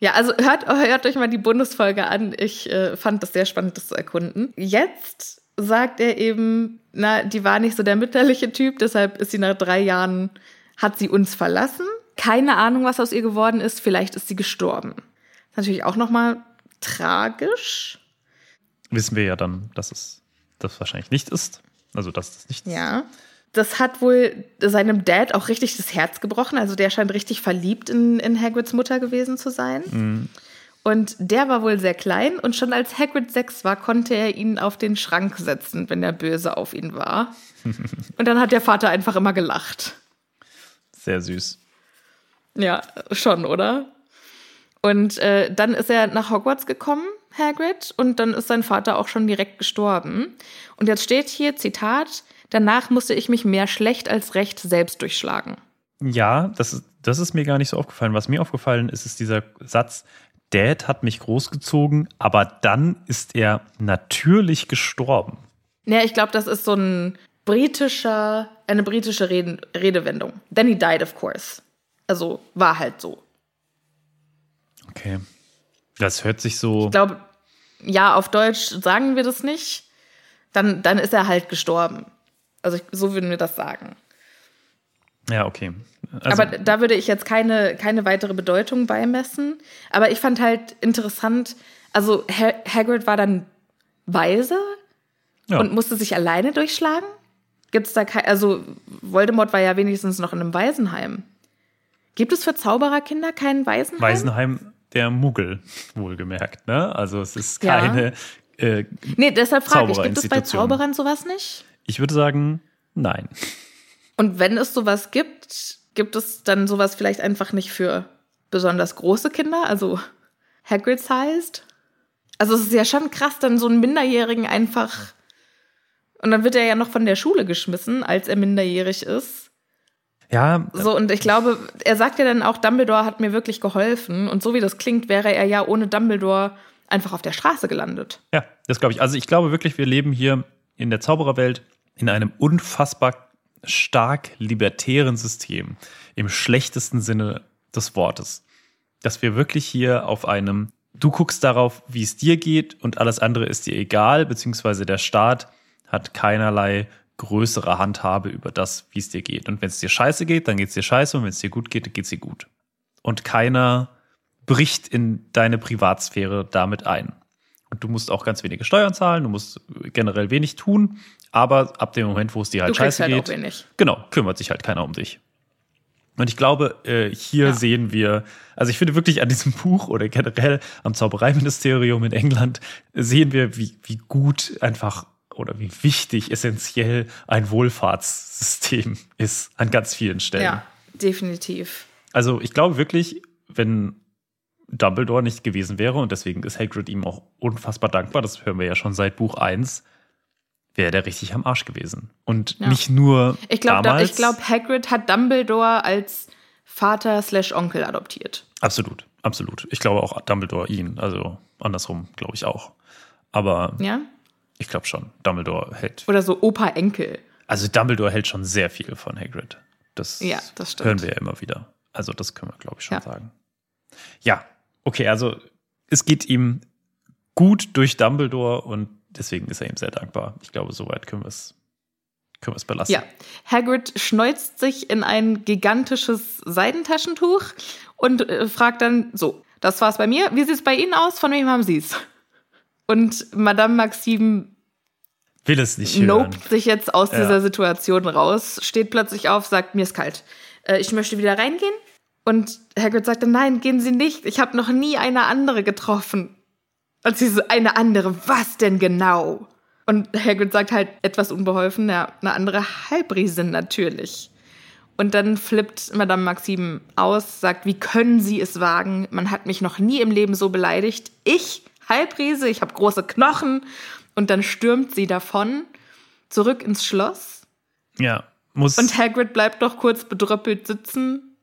Ja, also hört, hört euch mal die Bundesfolge an. Ich äh, fand das sehr spannend, das zu erkunden. Jetzt sagt er eben, na, die war nicht so der mütterliche Typ, deshalb ist sie nach drei Jahren, hat sie uns verlassen. Keine Ahnung, was aus ihr geworden ist. Vielleicht ist sie gestorben. Ist natürlich auch nochmal tragisch.
Wissen wir ja dann, dass es das wahrscheinlich nicht ist. Also, dass das nicht
Ja. Das hat wohl seinem Dad auch richtig das Herz gebrochen. Also der scheint richtig verliebt in, in Hagrids Mutter gewesen zu sein. Und der war wohl sehr klein und schon als Hagrid sechs war, konnte er ihn auf den Schrank setzen, wenn er böse auf ihn war. <laughs> und dann hat der Vater einfach immer gelacht.
sehr süß.
Ja, schon, oder? Und äh, dann ist er nach Hogwarts gekommen, Hagrid, und dann ist sein Vater auch schon direkt gestorben. Und jetzt steht hier, Zitat, danach musste ich mich mehr schlecht als recht selbst durchschlagen.
Ja, das ist, das ist mir gar nicht so aufgefallen. Was mir aufgefallen ist, ist dieser Satz, Dad hat mich großgezogen, aber dann ist er natürlich gestorben.
Ja, ich glaube, das ist so ein britischer, eine britische Reden, Redewendung. Then he died, of course. Also war halt so.
Okay. Das hört sich so.
Ich glaube, ja, auf Deutsch sagen wir das nicht. Dann, dann ist er halt gestorben. Also ich, so würden wir das sagen.
Ja, okay. Also,
Aber da würde ich jetzt keine, keine weitere Bedeutung beimessen. Aber ich fand halt interessant, also ha Hagrid war dann weise
ja.
und musste sich alleine durchschlagen. Gibt es da kein, also Voldemort war ja wenigstens noch in einem Waisenheim. Gibt es für Zaubererkinder keinen Waisenheim?
Waisenheim der Muggel, wohlgemerkt, ne? Also es ist
Ja.
keine. Äh,
Nee, deshalb frage ich, gibt es bei. Zauberern sowas nicht?
ich würde sagen, nein.
Und wenn es sowas gibt, gibt es dann sowas vielleicht einfach nicht für besonders große Kinder, also Hagrid-sized? Also es ist ja schon krass, dann so einen Minderjährigen einfach. Und dann wird er ja noch von der Schule geschmissen, als er minderjährig ist.
Ja,
So, und ich glaube, er sagt ja dann auch, Dumbledore hat mir wirklich geholfen. Und so wie das klingt, wäre er ja ohne Dumbledore einfach auf der Straße gelandet.
Ja, das glaube ich. Also ich glaube wirklich, wir leben hier in der Zaubererwelt in einem unfassbar stark libertären System. Im schlechtesten Sinne des Wortes. Dass wir wirklich hier auf einem, du guckst darauf, wie es dir geht und alles andere ist dir egal, beziehungsweise der Staat hat keinerlei größere Handhabe über das, wie es dir geht. Und wenn es dir scheiße geht, dann geht es dir scheiße und wenn es dir gut geht, dann geht es dir gut. Und keiner bricht in deine Privatsphäre damit ein. Und du musst auch ganz wenige Steuern zahlen, du musst generell wenig tun, aber ab dem Moment, wo es dir halt
Du
scheiße
halt
geht,
auch wenig.
genau, kümmert sich halt keiner um dich. Und ich glaube, äh, hier
Ja.
sehen wir, also ich finde wirklich an diesem Buch oder generell am Zaubereiministerium in England sehen wir, wie, wie gut einfach oder wie wichtig, essentiell ein Wohlfahrtssystem ist an ganz vielen Stellen.
Ja, definitiv.
Also ich glaube wirklich, wenn Dumbledore nicht gewesen wäre und deswegen ist Hagrid ihm auch unfassbar dankbar, das hören wir ja schon seit Buch 1, wäre der richtig am Arsch gewesen. Und
Ja.
nicht nur
Ich glaube,
damals.
ich glaub, Hagrid hat Dumbledore als Vater slash Onkel adoptiert.
Absolut, absolut. Ich glaube auch Dumbledore ihn, also andersrum glaube ich auch. Aber
Ja?
Ich glaube schon, Dumbledore hält,
Oder so Opa-Enkel.
also Dumbledore hält schon sehr viel von Hagrid. Das,
Ja, das
hören wir ja immer wieder. Also das können wir glaube ich schon
Ja.
sagen. Ja, okay, also es geht ihm gut durch Dumbledore und deswegen ist er ihm sehr dankbar. Ich glaube, soweit können wir es können wir es belassen.
Ja. Hagrid schneuzt sich in ein gigantisches Seidentaschentuch und äh, fragt dann: So, das war's bei mir. Wie sieht's bei Ihnen aus? Von wem haben Sie's? Und Madame Maxime
Will es nicht hören.
nopt sich jetzt aus
Ja.
dieser Situation raus, steht plötzlich auf, sagt, mir ist kalt. Äh, ich möchte wieder reingehen. Und Hagrid sagte, nein, gehen Sie nicht. Ich habe noch nie eine andere getroffen. Und sie so, eine andere, was denn genau? Und Hagrid sagt halt etwas unbeholfen, ja, eine andere Halbriesin natürlich. Und dann flippt Madame Maxime aus, sagt, wie können Sie es wagen? Man hat mich noch nie im Leben so beleidigt. Ich, Halbriese, ich habe große Knochen. Und dann stürmt sie davon, zurück ins Schloss.
Ja, muss
Und Hagrid bleibt noch kurz bedröppelt sitzen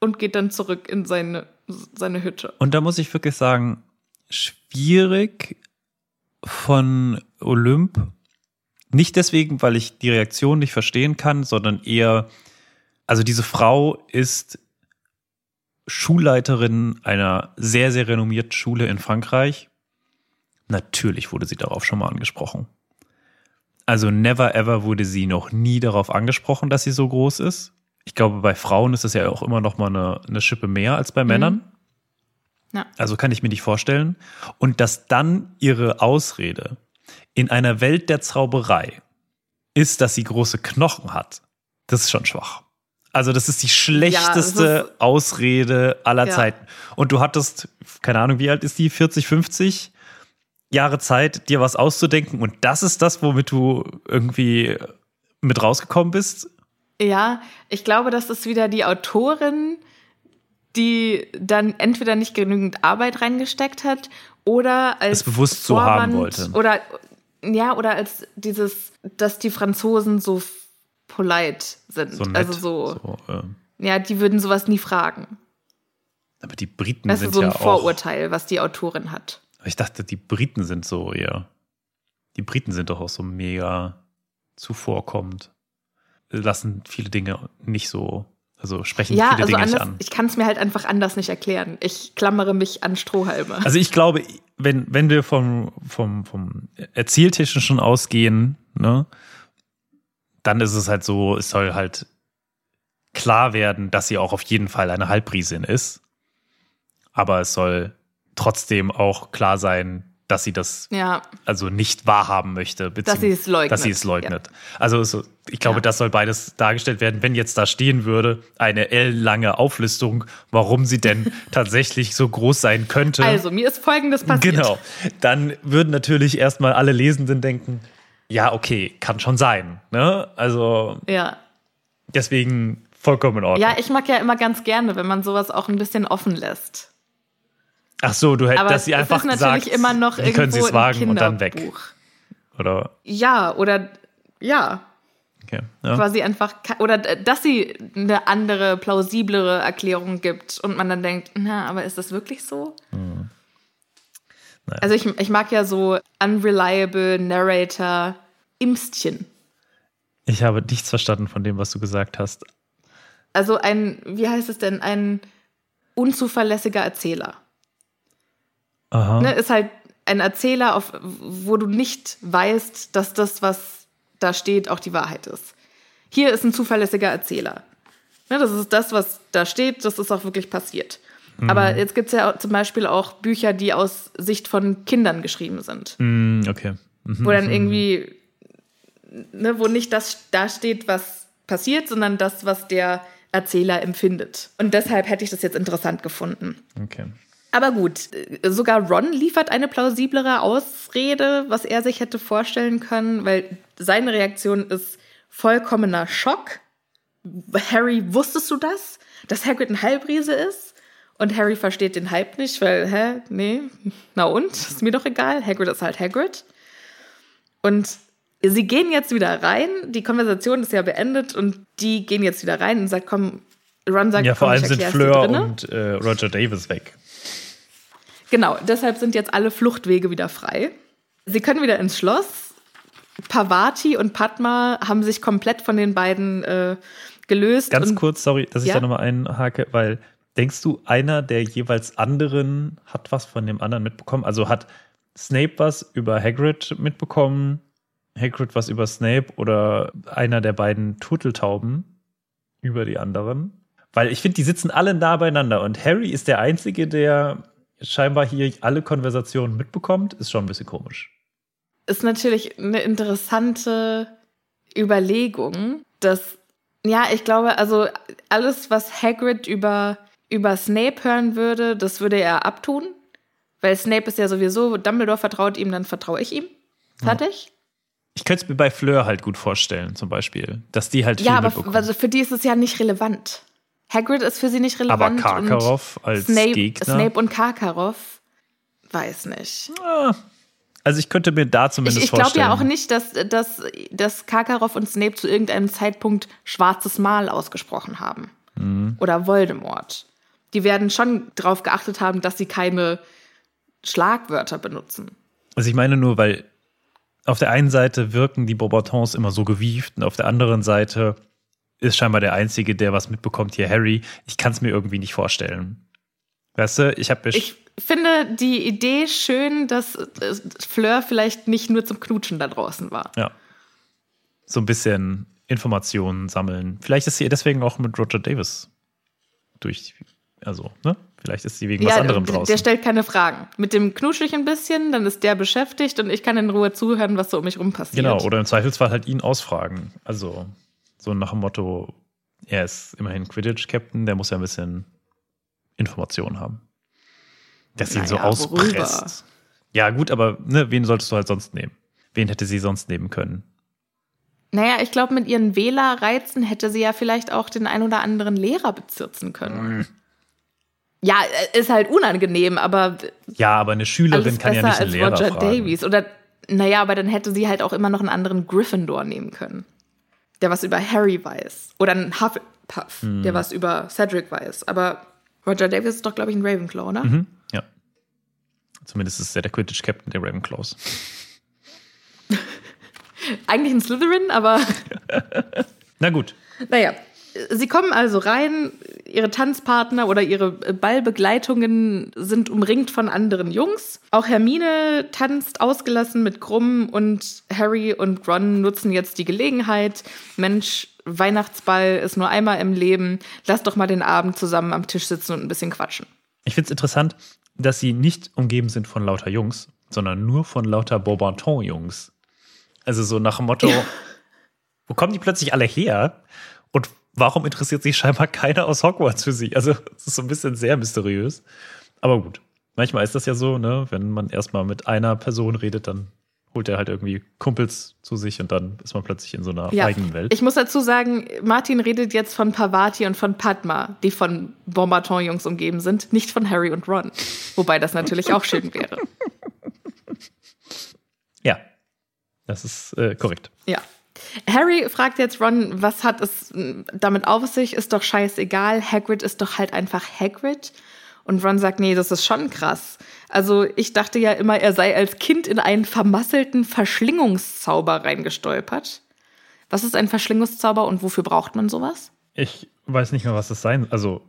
und geht dann zurück in seine, seine Hütte.
Und da muss ich wirklich sagen, schwierig von Olymp. Nicht deswegen, weil ich die Reaktion nicht verstehen kann, sondern eher, also diese Frau ist Schulleiterin einer sehr, sehr renommierten Schule in Frankreich. Natürlich wurde sie darauf schon mal angesprochen. Also never ever wurde sie noch nie darauf angesprochen, dass sie so groß ist. Ich glaube, bei Frauen ist das ja auch immer noch mal eine, eine Schippe mehr als bei Männern.
Ja.
Also kann ich mir nicht vorstellen. Und dass dann ihre Ausrede in einer Welt der Zauberei ist, dass sie große Knochen hat, das ist schon schwach. Also das ist die schlechteste
Ja, das ist-
Ausrede aller
Ja.
Zeiten. Und du hattest, keine Ahnung, wie alt ist die? 40, 50 Jahre Zeit, dir was auszudenken. Und das ist das, womit du irgendwie mit rausgekommen bist.
Ja, ich glaube, das ist wieder die Autorin, die dann entweder nicht genügend Arbeit reingesteckt hat oder als
Es bewusst so haben
Vorwand
wollte.
Oder ja, oder als dieses, dass die Franzosen so polite sind.
So nett.
also so,
so ähm.
ja, die würden sowas nie fragen.
aber die Briten
Das
sind
ist so ein
ja auch.
Vorurteil, was die Autorin hat.
Ich dachte, die Briten sind so eher. Die Briten sind doch auch so mega zuvorkommend. Lassen viele Dinge nicht so, also sprechen
Ja,
viele
also
Dinge nicht
anders,
an.
ich kann es mir halt einfach anders nicht erklären. Ich klammere mich an Strohhalme.
Also ich glaube, wenn, wenn wir vom, vom, vom Erzähltechnischen ausgehen, ne, dann ist es halt so, es soll halt klar werden, dass sie auch auf jeden Fall eine Halbriesin ist. Aber es soll trotzdem auch klar sein, dass sie das
ja,
also nicht wahrhaben möchte.
Dass sie es leugnet.
Dass sie es leugnet. Also so, ich glaube,
Ja.
das soll beides dargestellt werden. Wenn jetzt da stehen würde, eine ellenlange Auflistung, warum sie denn <laughs> tatsächlich so groß sein könnte.
also mir ist Folgendes passiert.
Genau. Dann würden natürlich erstmal alle Lesenden denken, ja, okay, kann schon sein. Ne? Also
Ja.
deswegen vollkommen in Ordnung.
Ja, ich mag ja immer ganz gerne, wenn man sowas auch ein bisschen offen lässt.
Ach so, du hättest, dass sie einfach
ist natürlich
sagt,
immer noch
wie können sie es wagen und dann weg. Oder,
Ja, oder ja,
okay. Ja.
quasi einfach oder dass sie eine andere, plausiblere Erklärung gibt und man dann denkt, na, aber ist das wirklich so?
Hm. Naja.
Also ich, ich mag ja so unreliable Narrator Imstchen.
Ich habe nichts verstanden von dem, was du gesagt hast.
Also ein, wie heißt es denn, ein unzuverlässiger Erzähler.
Aha.
Ne, ist halt ein Erzähler, auf, wo du nicht weißt, dass das, was da steht, auch die Wahrheit ist. Hier ist ein zuverlässiger Erzähler. Ne, das ist das, was da steht, das ist auch wirklich passiert. Aber jetzt gibt es ja zum Beispiel auch Bücher, die aus Sicht von Kindern geschrieben sind.
Mm, okay. Mhm.
Wo dann irgendwie, ne, wo nicht das da steht, was passiert, sondern das, was der Erzähler empfindet. Und deshalb hätte ich das jetzt interessant gefunden.
Okay.
Aber gut, sogar Ron liefert eine plausiblere Ausrede, was er sich hätte vorstellen können, weil seine Reaktion ist vollkommener Schock. Harry, wusstest du das? Dass Hagrid ein Halbriese ist? Und Harry versteht den Hype nicht, weil, hä, nee, na und? Ist mir doch egal. Hagrid ist halt Hagrid. Und sie gehen jetzt wieder rein. Die Konversation ist ja beendet und die gehen jetzt wieder rein und sagt, komm, Ron sagt,
Ja, vor
komm,
allem sind Fleur und äh, Roger Davis weg.
Genau, deshalb sind jetzt alle Fluchtwege wieder frei. Sie können wieder ins Schloss. Pavati und Padma haben sich komplett von den beiden äh, gelöst.
Ganz kurz, sorry, dass ich
Ja?
da nochmal einhake, weil denkst du, einer der jeweils anderen hat was von dem anderen mitbekommen? Also hat Snape was über Hagrid mitbekommen, Hagrid was über Snape oder einer der beiden Turteltauben über die anderen? Weil ich finde, die sitzen alle nah beieinander und Harry ist der Einzige, der scheinbar hier alle Konversationen mitbekommt. Ist schon ein bisschen komisch.
ist natürlich eine interessante Überlegung, dass, ja, ich glaube, also alles, was Hagrid über, über Snape hören würde, das würde er abtun. Weil Snape ist ja sowieso, Dumbledore vertraut ihm, dann vertraue ich ihm. Fertig?
Ich könnte es mir bei Fleur halt gut vorstellen, zum Beispiel, dass die halt viel
Ja, aber also für die ist es ja nicht relevant. Hagrid ist für sie nicht
aber
relevant.
Karkaroff
und
als
Snape,
Gegner.
Snape und Karkaroff, weiß nicht.
Also ich könnte mir da
Ich,
zumindest
ich glaube
vorstellen.
ja auch nicht, dass, dass, dass Karkaroff und Snape zu irgendeinem Zeitpunkt schwarzes Mal ausgesprochen haben.
Mhm.
Oder Voldemort. Die werden schon darauf geachtet haben, dass sie keine Schlagwörter benutzen.
Also ich meine nur, weil auf der einen Seite wirken die Beauxbatons immer so gewieft und auf der anderen Seite ist scheinbar der Einzige, der was mitbekommt, hier Harry. Ich kann es mir irgendwie nicht vorstellen. Weißt du, ich habe
Ich finde die Idee schön, dass äh, Fleur vielleicht nicht nur zum Knutschen da draußen war.
ja, so ein bisschen Informationen sammeln. Vielleicht ist sie deswegen auch mit Roger Davis durch Also, ne? Vielleicht ist sie wegen was anderem draußen.
Der stellt keine Fragen. Mit dem knusche ich ein bisschen, dann ist der beschäftigt und ich kann in Ruhe zuhören, was so um mich rum passiert.
Genau, oder im Zweifelsfall halt ihn ausfragen. Also, so nach dem Motto, er ist immerhin Quidditch-Captain, der muss ja ein bisschen Informationen haben. Dass sie naja, ihn so auspresst. Worüber? Ja, gut, aber ne, wen solltest du halt sonst nehmen? Wen hätte sie sonst nehmen können?
Naja, ich glaube, mit ihren Wählerreizen hätte sie ja vielleicht auch den ein oder anderen Lehrer bezirzen können. Ja, äh, ist halt unangenehm, aber.
Ja, aber eine Schülerin kann ja nicht einen als Lehrer Roger fragen. Davies.
Oder, naja, aber dann hätte sie halt auch immer noch einen anderen Gryffindor nehmen können. Der was über Harry weiß. Oder einen Hufflepuff, hm. der was über Cedric weiß. Aber Roger Davies ist doch, glaube ich, ein Ravenclaw, oder?
Mhm, ja. Zumindest ist er der Quidditch-Captain der Ravenclaws. <laughs>
Eigentlich ein Slytherin, aber. <laughs>
Na gut.
Naja, sie kommen also rein, ihre Tanzpartner oder ihre Ballbegleitungen sind umringt von anderen Jungs. Auch Hermine tanzt ausgelassen mit Krumm und Harry und Ron nutzen jetzt die Gelegenheit. Mensch, Weihnachtsball ist nur einmal im Leben. Lass doch mal den Abend zusammen am Tisch sitzen und ein bisschen quatschen.
Ich finde es interessant, dass sie nicht umgeben sind von lauter Jungs, sondern nur von lauter Beaubaton-Jungs. Also so nach dem Motto, ja. wo kommen die plötzlich alle her? Und warum interessiert sich scheinbar keiner aus Hogwarts für sie? Also es ist so ein bisschen sehr mysteriös. Aber gut, manchmal ist das ja so, ne? Wenn man erstmal mit einer Person redet, dann holt er halt irgendwie Kumpels zu sich und dann ist man plötzlich in so einer ja. eigenen Welt.
Ich muss dazu sagen, Martin redet jetzt von Pavati und von Padma, die von Bombarton-Jungs umgeben sind, nicht von Harry und Ron. Wobei das natürlich auch schön wäre.
Ja, das ist äh, korrekt.
Ja. Harry fragt jetzt Ron, was hat es damit auf sich? Ist doch scheißegal. Hagrid ist doch halt einfach Hagrid. Und Ron sagt, nee, das ist schon krass. Also ich dachte ja immer, er sei als Kind in einen vermasselten Verschlingungszauber reingestolpert. Was ist ein Verschlingungszauber und wofür braucht man sowas?
Ich weiß nicht mehr, was das sein Also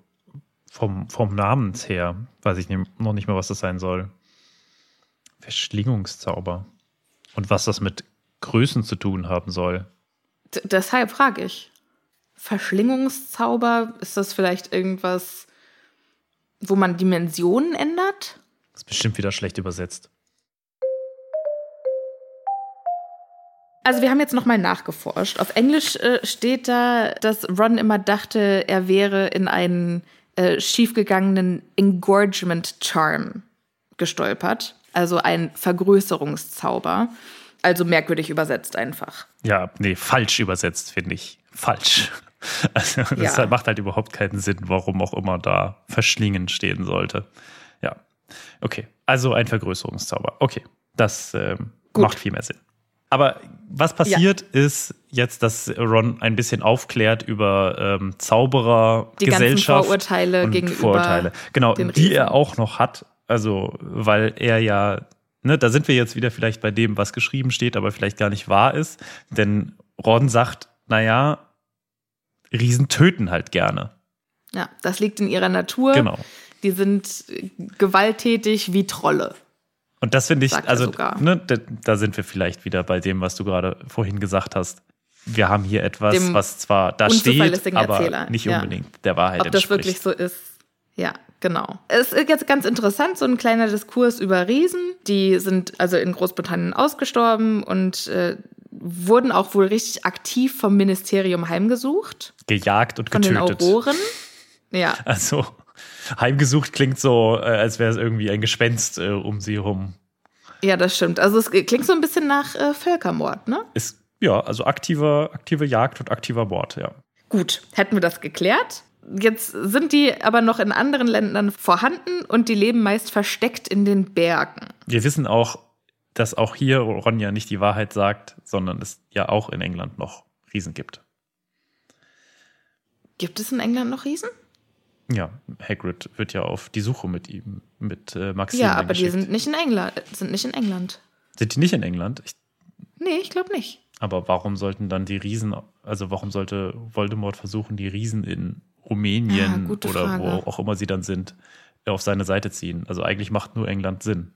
vom, vom Namens her weiß ich noch nicht mehr, was das sein soll. Verschlingungszauber. Und was das mit Größen zu tun haben soll.
Deshalb frage ich. Verschlingungszauber, ist das vielleicht irgendwas, wo man Dimensionen ändert?
Das ist bestimmt wieder schlecht übersetzt.
Also wir haben jetzt nochmal nachgeforscht. Auf Englisch äh, steht da, dass Ron immer dachte, er wäre in einen äh, schiefgegangenen Engorgement Charm gestolpert. Also ein Vergrößerungszauber. Also merkwürdig übersetzt einfach.
Ja, nee, falsch übersetzt, finde ich. Falsch. <laughs> Also das ja. macht halt überhaupt keinen Sinn, warum auch immer da verschlingen stehen sollte. Ja. Okay. Also ein Vergrößerungszauber. Okay. Das ähm, macht viel mehr Sinn. Aber was passiert ja. ist jetzt, dass Ron ein bisschen aufklärt über ähm, Zauberer, die Gesellschaft
Vorurteile
und
gegenüber
Vorurteile. Genau, die er auch noch hat. Also, weil er ja ne, da sind wir jetzt wieder vielleicht bei dem, was geschrieben steht, aber vielleicht gar nicht wahr ist. Denn Ron sagt, naja, Riesen töten halt gerne.
Ja, das liegt in ihrer Natur.
Genau.
Die sind gewalttätig wie Trolle.
Und das finde ich, also ne, da, da, sind wir vielleicht wieder bei dem, was du gerade vorhin gesagt hast. Wir haben hier etwas, dem was zwar da steht, aber Erzähler. nicht unbedingt ja. der Wahrheit
Ob
entspricht.
Ob das wirklich so ist, ja, genau. Es ist jetzt ganz interessant, so ein kleiner Diskurs über Riesen. Die sind also in Großbritannien ausgestorben und äh, wurden auch wohl richtig aktiv vom Ministerium heimgesucht.
Gejagt und getötet.
Von den Auroren. Ja.
Also, heimgesucht klingt so, äh, als wäre es irgendwie ein Gespenst äh, um sie herum.
Ja, das stimmt. Also, es klingt so ein bisschen nach äh, Völkermord, ne?
Ist, ja, also aktiver, aktive Jagd und aktiver Mord, ja.
Gut, hätten wir das geklärt. Jetzt sind die aber noch in anderen Ländern vorhanden und die leben meist versteckt in den Bergen.
Wir wissen auch, dass auch hier Ronja nicht die Wahrheit sagt, sondern es ja auch in England noch Riesen gibt.
Gibt es in England noch Riesen?
Ja, Hagrid wird ja auf die Suche mit ihm, mit äh, Maxim.
Ja, aber die sind nicht in England. Sind nicht in England.
Sind die nicht in England? Ich
nee, ich glaube nicht.
Aber warum sollten dann die Riesen, also warum sollte Voldemort versuchen, die Riesen in Rumänien ja, oder Frage. wo auch immer sie dann sind, auf seine Seite ziehen. Also eigentlich macht nur England Sinn.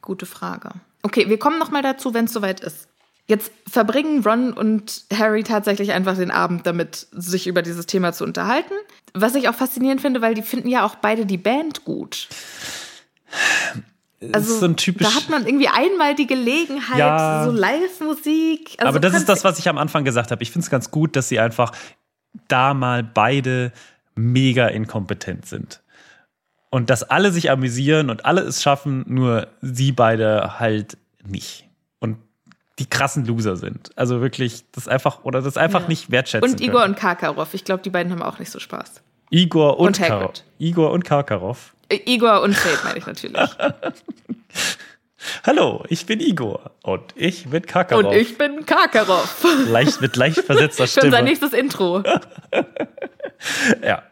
Gute Frage. Okay, wir kommen noch mal dazu, wenn es soweit ist. Jetzt verbringen Ron und Harry tatsächlich einfach den Abend damit, sich über dieses Thema zu unterhalten. Was ich auch faszinierend finde, weil die finden ja auch beide die Band gut. Also,
so typisch,
da hat man irgendwie einmal die Gelegenheit, ja, so Live-Musik.
Also aber das ist das, was ich am Anfang gesagt habe. Ich finde es ganz gut, dass sie einfach da mal beide mega inkompetent sind. Und dass alle sich amüsieren und alle es schaffen, nur sie beide halt nicht. Und die krassen Loser sind. Also wirklich, das einfach, oder das einfach ja. nicht wertschätzen.
Und Igor können. und Karkaroff. Ich glaube, die beiden haben auch nicht so Spaß.
Igor und, und Kar Igor und Karkaroff.
Äh, Igor und Fate meine ich natürlich. <laughs>
Hallo, ich bin Igor und ich bin Karkaroff.
Und ich bin Karkaroff.
Leicht, mit leicht versetzter Stimme. <laughs>
Schon sein nächstes Intro. <laughs>
ja,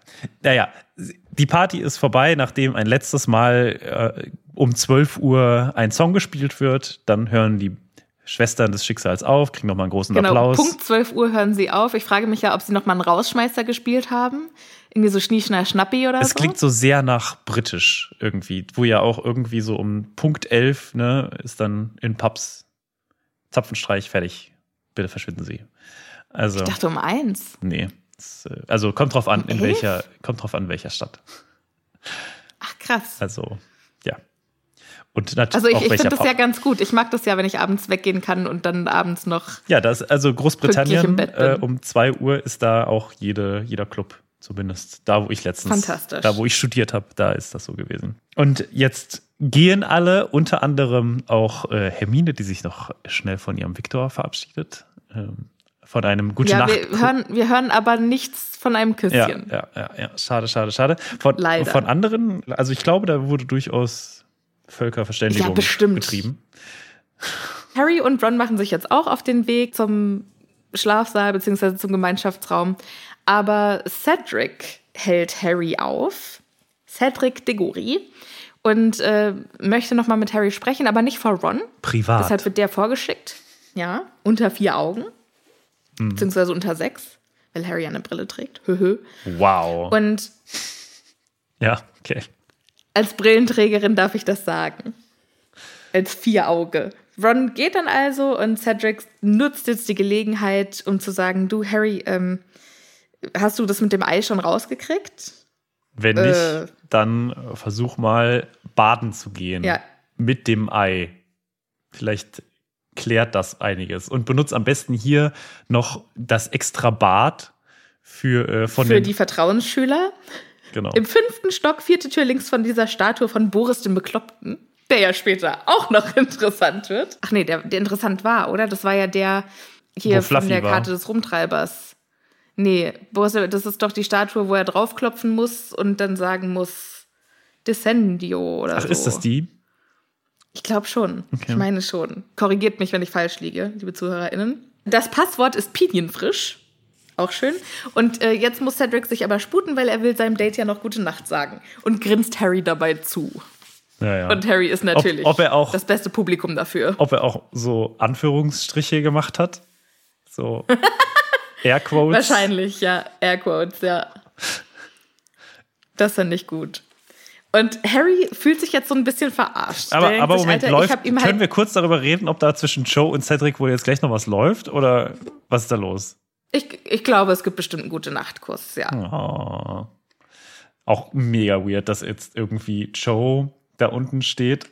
naja, die Party ist vorbei, nachdem ein letztes Mal äh, um 12 Uhr ein Song gespielt wird. Dann hören die Schwestern des Schicksals auf, kriegen nochmal einen großen
genau,
Applaus.
Punkt 12 Uhr hören sie auf. Ich frage mich ja, ob sie nochmal einen Rausschmeißer gespielt haben. Irgendwie so Schnieschner Schnappi oder
es
so.
Es klingt so sehr nach britisch irgendwie, wo ja auch irgendwie so um Punkt 11 ne, ist dann in Pubs Zapfenstreich fertig. Bitte verschwinden Sie. Also,
ich dachte um eins.
Nee. Äh, also kommt drauf an, in welcher, kommt drauf an, welcher Stadt.
Ach krass.
Also, ja. Und
also ich, ich finde das ja ganz gut. Ich mag das ja, wenn ich abends weggehen kann und dann abends noch.
Ja, das also Großbritannien äh, um 2 Uhr ist da auch jede, jeder Club Zumindest da, wo ich letztens,
Fantastisch.
da, wo ich studiert habe, da ist das so gewesen. Und jetzt gehen alle, unter anderem auch äh, Hermine, die sich noch schnell von ihrem Viktor verabschiedet. Ähm, von einem guten
ja,
Nacht.
Wir hören, wir hören aber nichts von einem Küsschen.
Ja, ja, ja, ja. Schade, schade, schade. Von,
Leider.
von anderen, also ich glaube, da wurde durchaus Völkerverständigung
ja, bestimmt.
betrieben.
Harry und Ron machen sich jetzt auch auf den Weg zum Schlafsaal bzw. zum Gemeinschaftsraum. Aber Cedric hält Harry auf. Cedric Diggory. Und äh, möchte nochmal mit Harry sprechen, aber nicht vor Ron.
Privat.
Deshalb wird der vorgeschickt. Ja, unter vier Augen. Mhm. Beziehungsweise unter sechs, weil Harry eine Brille trägt. Höhö.
Wow.
Und.
Ja, okay.
Als Brillenträgerin darf ich das sagen. Als Vierauge. Ron geht dann also und Cedric nutzt jetzt die Gelegenheit, um zu sagen: Du, Harry, ähm, Hast du das mit dem Ei schon rausgekriegt?
Wenn nicht, äh, dann versuch mal baden zu gehen.
Ja.
Mit dem Ei. Vielleicht klärt das einiges. Und benutzt am besten hier noch das extra Bad für, äh, von
für die Vertrauensschüler.
Genau.
Im fünften Stock, vierte Tür links von dieser Statue von Boris dem Bekloppten, der ja später auch noch <laughs> interessant wird. Ach nee, der, der interessant war, oder? Das war ja der hier von der Karte war. des Rumtreibers. Nee, das ist doch die Statue, wo er draufklopfen muss und dann sagen muss, Descendio oder
Ach,
so.
ist das die?
Ich glaube schon. Okay. Ich meine schon. Korrigiert mich, wenn ich falsch liege, liebe ZuhörerInnen. Das Passwort ist Pinienfrisch. Auch schön. Und äh, jetzt muss Cedric sich aber sputen, weil er will seinem Date ja noch gute Nacht sagen. Und grinst Harry dabei zu.
Ja, ja.
Und Harry ist natürlich
ob, ob auch,
das beste Publikum dafür.
Ob er auch so Anführungsstriche gemacht hat. So. <laughs> Airquotes.
Wahrscheinlich, ja. Airquotes, ja. Das finde ich gut. Und Harry fühlt sich jetzt so ein bisschen verarscht.
Aber, aber Moment, Alter, läuft, können
halt
wir kurz darüber reden, ob da zwischen Joe und Cedric wohl jetzt gleich noch was läuft? Oder was ist da los?
Ich, ich glaube, es gibt bestimmt einen guten Nachtkurs, ja.
Oh. Auch mega weird, dass jetzt irgendwie Joe da unten steht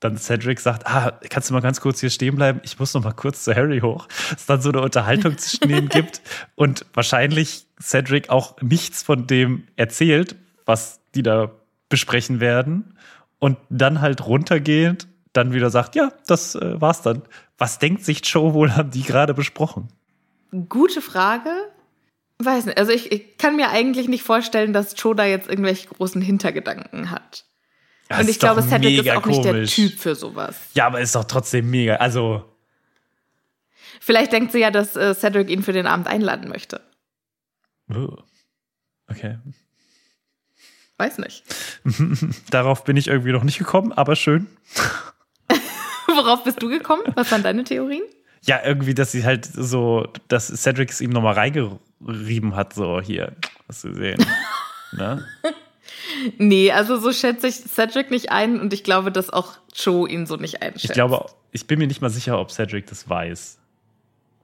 dann Cedric sagt, ah, kannst du mal ganz kurz hier stehen bleiben? Ich muss noch mal kurz zu Harry hoch. Es dann so eine Unterhaltung <laughs> zwischen denen gibt und wahrscheinlich Cedric auch nichts von dem erzählt, was die da besprechen werden und dann halt runtergeht, dann wieder sagt, ja, das äh, war's dann. Was denkt sich Joe wohl, haben die gerade besprochen?
Gute Frage. Weiß nicht. Also ich, ich kann mir eigentlich nicht vorstellen, dass Joe da jetzt irgendwelche großen Hintergedanken hat.
Das
und ich glaube, Cedric ist auch
komisch.
nicht der Typ für sowas.
Ja, aber ist doch trotzdem mega. Also.
Vielleicht denkt sie ja, dass äh, Cedric ihn für den Abend einladen möchte.
Oh. Okay.
Weiß nicht. <laughs>
Darauf bin ich irgendwie noch nicht gekommen, aber schön. <laughs>
Worauf bist du gekommen? Was waren deine Theorien?
Ja, irgendwie, dass sie halt so, dass Cedric es ihm nochmal reingerieben hat, so hier, hast du gesehen. <laughs> ne?
Nee, also so schätze ich Cedric nicht ein und ich glaube, dass auch Joe ihn so nicht einschätzt.
Ich glaube, ich bin mir nicht mal sicher, ob Cedric das weiß.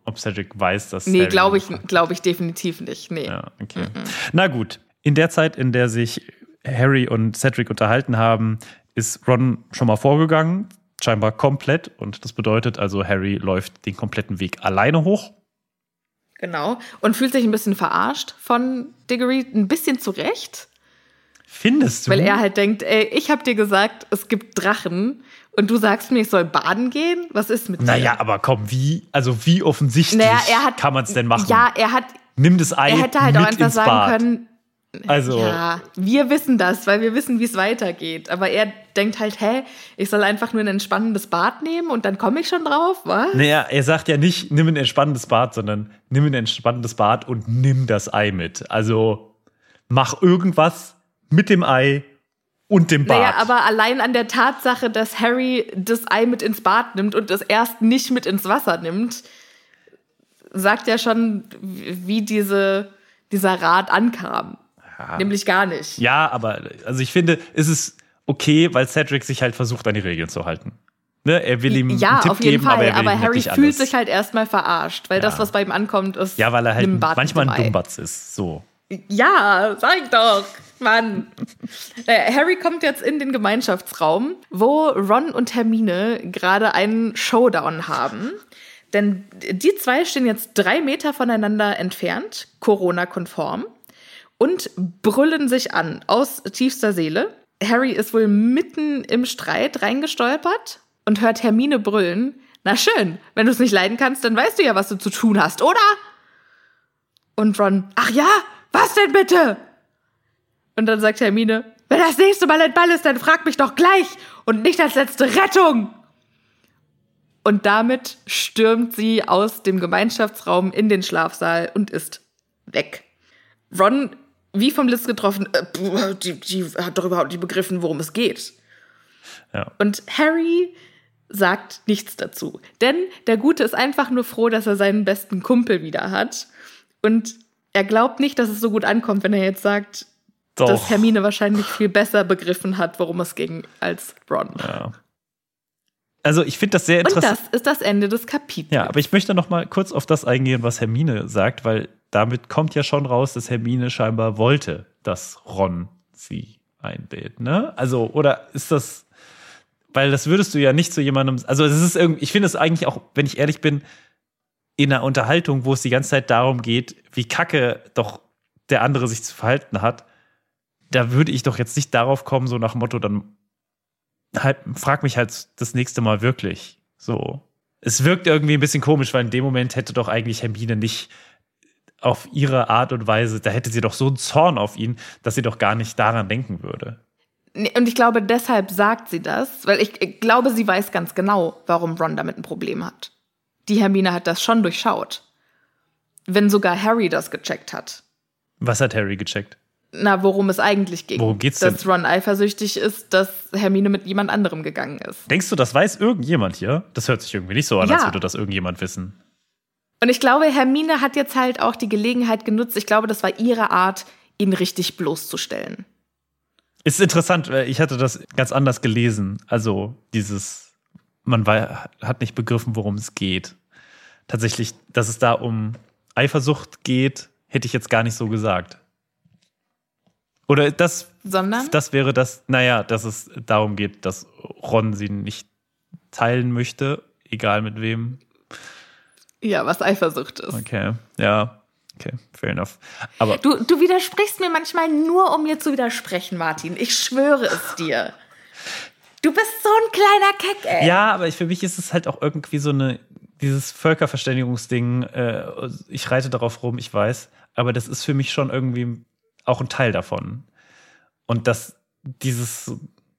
ob Cedric weiß, dass.
Nee, glaube ich, glaube ich definitiv nicht. Nee.
Ja, okay. Na gut. In der Zeit, in der sich Harry und Cedric unterhalten haben, ist Ron schon mal vorgegangen, scheinbar komplett. Und das bedeutet also, Harry läuft den kompletten Weg alleine hoch.
Genau. Und fühlt sich ein bisschen verarscht von Diggory, ein bisschen zurecht,
Findest du?
weil er halt denkt, ey, ich hab dir gesagt, es gibt Drachen und du sagst mir, ich soll baden gehen? Was ist mit dir?
naja, aber komm, wie, also wie offensichtlich
Naja, er hat,
kann man es denn machen?
Ja, er hat,
Nimm das Ei
er hätte halt
mit
auch einfach sagen
Bad.
können,
Also,
ja, wir wissen das, weil wir wissen, wie es weitergeht. Aber er denkt halt, hä, ich soll einfach nur ein entspannendes Bad nehmen und dann komme ich schon drauf, was?
naja, er sagt ja nicht, nimm ein entspannendes Bad, sondern nimm ein entspannendes Bad und nimm das Ei mit. Also mach irgendwas mit dem Ei und dem Bad.
Naja, aber allein an der Tatsache, dass Harry das Ei mit ins Bad nimmt und es erst nicht mit ins Wasser nimmt, sagt ja schon, wie diese, dieser Rat ankam. Nämlich gar nicht.
Ja, aber also ich finde, es ist okay, weil Cedric sich halt versucht, an die Regeln zu halten. Ne? Er will ihm
Ja,
einen Tipp
auf jeden
geben,
Fall.
aber er will
Aber Harry fühlt
alles.
sich halt erstmal verarscht, weil
Ja.
das, was bei ihm ankommt, ist.
ja, weil er halt manchmal ein. Dummbatz ist. So.
Ja, sag ich doch, Mann. Äh, Harry kommt jetzt in den Gemeinschaftsraum, wo Ron und Hermine gerade einen Showdown haben. Denn die zwei stehen jetzt drei Meter voneinander entfernt, Corona-konform, und brüllen sich an aus tiefster Seele. Harry ist wohl mitten im Streit reingestolpert und hört Hermine brüllen. Na schön, wenn du es nicht leiden kannst, dann weißt du ja, was du zu tun hast, oder? Und Ron, ach ja, was denn bitte? Und dann sagt Hermine, wenn das nächste Mal ein Ball ist, dann frag mich doch gleich und nicht als letzte Rettung. Und damit stürmt sie aus dem Gemeinschaftsraum in den Schlafsaal und ist weg. Ron, wie vom Blitz getroffen, äh, die, die hat doch überhaupt nicht begriffen, worum es geht.
Ja.
Und Harry sagt nichts dazu. Denn der Gute ist einfach nur froh, dass er seinen besten Kumpel wieder hat. Und er glaubt nicht, dass es so gut ankommt, wenn er jetzt sagt,
Doch.
dass Hermine wahrscheinlich viel besser begriffen hat, worum es ging, als Ron.
Ja. Also ich finde das sehr
Und
interessant.
das ist das Ende des Kapitels.
Ja, aber ich möchte noch mal kurz auf das eingehen, was Hermine sagt, weil damit kommt ja schon raus, dass Hermine scheinbar wollte, dass Ron sie einlädt, ne? Also, oder ist das, weil das würdest du ja nicht zu jemandem, also es ist irgendwie, ich finde es eigentlich auch, wenn ich ehrlich bin, in einer Unterhaltung, wo es die ganze Zeit darum geht, wie kacke doch der andere sich zu verhalten hat, da würde ich doch jetzt nicht darauf kommen, so nach dem Motto, dann halt, frag mich halt das nächste Mal wirklich. So. Es wirkt irgendwie ein bisschen komisch, weil in dem Moment hätte doch eigentlich Hermine nicht auf ihre Art und Weise, da hätte sie doch so einen Zorn auf ihn, dass sie doch gar nicht daran denken würde.
Und ich glaube, deshalb sagt sie das, weil ich, ich glaube, sie weiß ganz genau, warum Ron damit ein Problem hat. Die Hermine hat das schon durchschaut. Wenn sogar Harry das gecheckt hat.
Was hat Harry gecheckt?
Na, worum es eigentlich ging.
Worum geht's
dass
denn?
Ron eifersüchtig ist, dass Hermine mit jemand anderem gegangen ist.
Denkst du, das weiß irgendjemand hier? Das hört sich irgendwie nicht so an,
Ja.
als würde das irgendjemand wissen.
Und ich glaube, Hermine hat jetzt halt auch die Gelegenheit genutzt. Ich glaube, das war ihre Art, ihn richtig bloßzustellen.
Ist interessant, weil ich hatte das ganz anders gelesen. Also dieses, man war, hat nicht begriffen, worum es geht. Tatsächlich, dass es da um Eifersucht geht, hätte ich jetzt gar nicht so gesagt. Oder das,
Sondern?
das wäre das, naja, dass es darum geht, dass Ron sie nicht teilen möchte, egal mit wem.
Ja, was Eifersucht ist.
Okay, ja, okay, fair enough. Aber
Du, du widersprichst mir manchmal nur, um mir zu widersprechen, Martin. Ich schwöre es dir. Du bist so ein kleiner Keck, ey.
Ja, aber für mich ist es halt auch irgendwie so eine, dieses Völkerverständigungsding, äh, ich reite darauf rum, ich weiß, aber das ist für mich schon irgendwie auch ein Teil davon. Und dass dieses,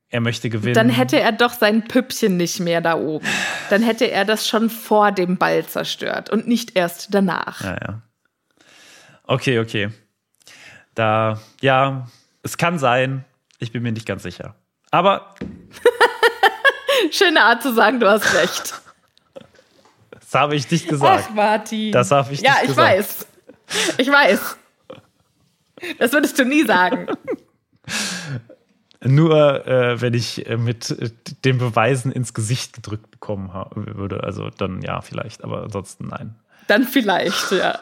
er möchte gewinnen.
Dann hätte er doch sein Püppchen nicht mehr da oben. Dann hätte er das schon vor dem Ball zerstört und nicht erst danach.
Ja, ja. Okay, okay. Da, ja, es kann sein, ich bin mir nicht ganz sicher. Aber <laughs>
Schöne Art zu sagen, du hast recht.
das habe ich nicht gesagt.
Ach, Martin.
Das habe ich
Ja,
nicht
ich
gesagt.
weiß. Ich weiß. Das würdest du nie sagen.
Nur äh, wenn ich äh, mit äh, den Beweisen ins Gesicht gedrückt bekommen würde. Also dann ja, vielleicht, aber ansonsten nein.
Dann vielleicht, ja.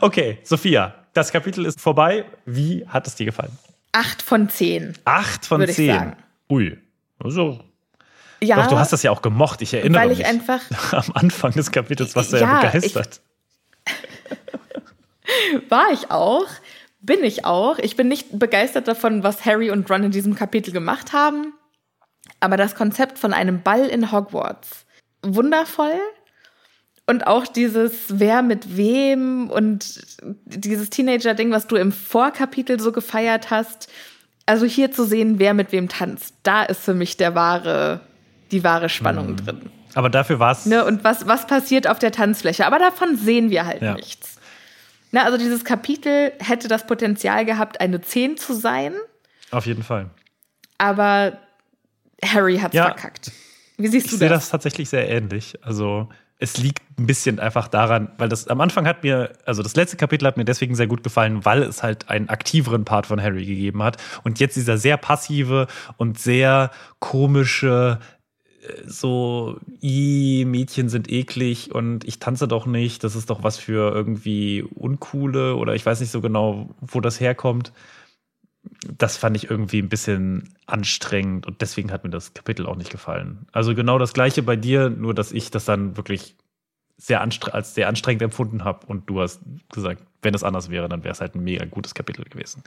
Okay, Sophia, das Kapitel ist vorbei. Wie hat es dir gefallen?
Acht von zehn.
Acht von
würde ich
zehn.
sagen.
Ui. Also,
Ja,
doch, du hast das ja auch gemocht. Ich erinnere
weil ich
mich.
einfach <laughs>
Am Anfang des Kapitels warst du ja,
Ja,
begeistert. <laughs>
war ich auch, bin ich auch. Ich bin nicht begeistert davon, was Harry und Ron in diesem Kapitel gemacht haben, aber das Konzept von einem Ball in Hogwarts wundervoll und auch dieses wer mit wem und dieses Teenager-Ding, was du im Vorkapitel so gefeiert hast. Also hier zu sehen, wer mit wem tanzt, da ist für mich der wahre, die wahre Spannung
Mhm.
drin.
Aber dafür war es.
Ne, und was, was passiert auf der Tanzfläche? Aber davon sehen wir halt
Ja.
nichts. Na, also dieses Kapitel hätte das Potenzial gehabt, eine 10 zu sein,
Auf jeden Fall.
aber Harry hat's
Ja.
verkackt. Wie siehst
Ich
du
sehe
das?
das tatsächlich sehr ähnlich. Also es liegt ein bisschen einfach daran, weil das am Anfang hat mir, also das letzte Kapitel hat mir deswegen sehr gut gefallen, weil es halt einen aktiveren Part von Harry gegeben hat. Und jetzt dieser sehr passive und sehr komische, so, i Mädchen sind eklig und ich tanze doch nicht, das ist doch was für irgendwie Uncoole oder ich weiß nicht so genau, wo das herkommt. Das fand ich irgendwie ein bisschen anstrengend und deswegen hat mir das Kapitel auch nicht gefallen. Also genau das gleiche bei dir, nur dass ich das dann wirklich sehr als sehr anstrengend empfunden habe und du hast gesagt, wenn es anders wäre, dann wäre es halt ein mega gutes Kapitel gewesen.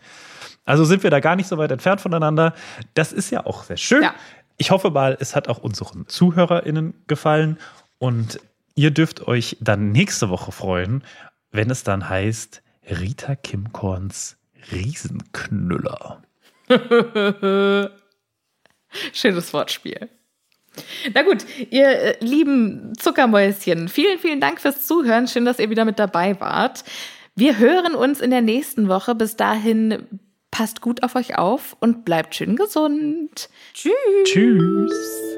Also sind wir da gar nicht so weit entfernt voneinander. Das ist ja auch sehr schön.
Ja.
Ich hoffe mal, es hat auch unseren ZuhörerInnen gefallen und ihr dürft euch dann nächste Woche freuen, wenn es dann heißt Rita Kimkorns Riesenknüller. <laughs>
Schönes Wortspiel. Na gut, ihr äh, lieben Zuckermäuschen, vielen, vielen Dank fürs Zuhören. Schön, dass ihr wieder mit dabei wart. Wir hören uns in der nächsten Woche. Bis dahin passt gut auf euch auf und bleibt schön gesund. Tschüss.
Tschüss.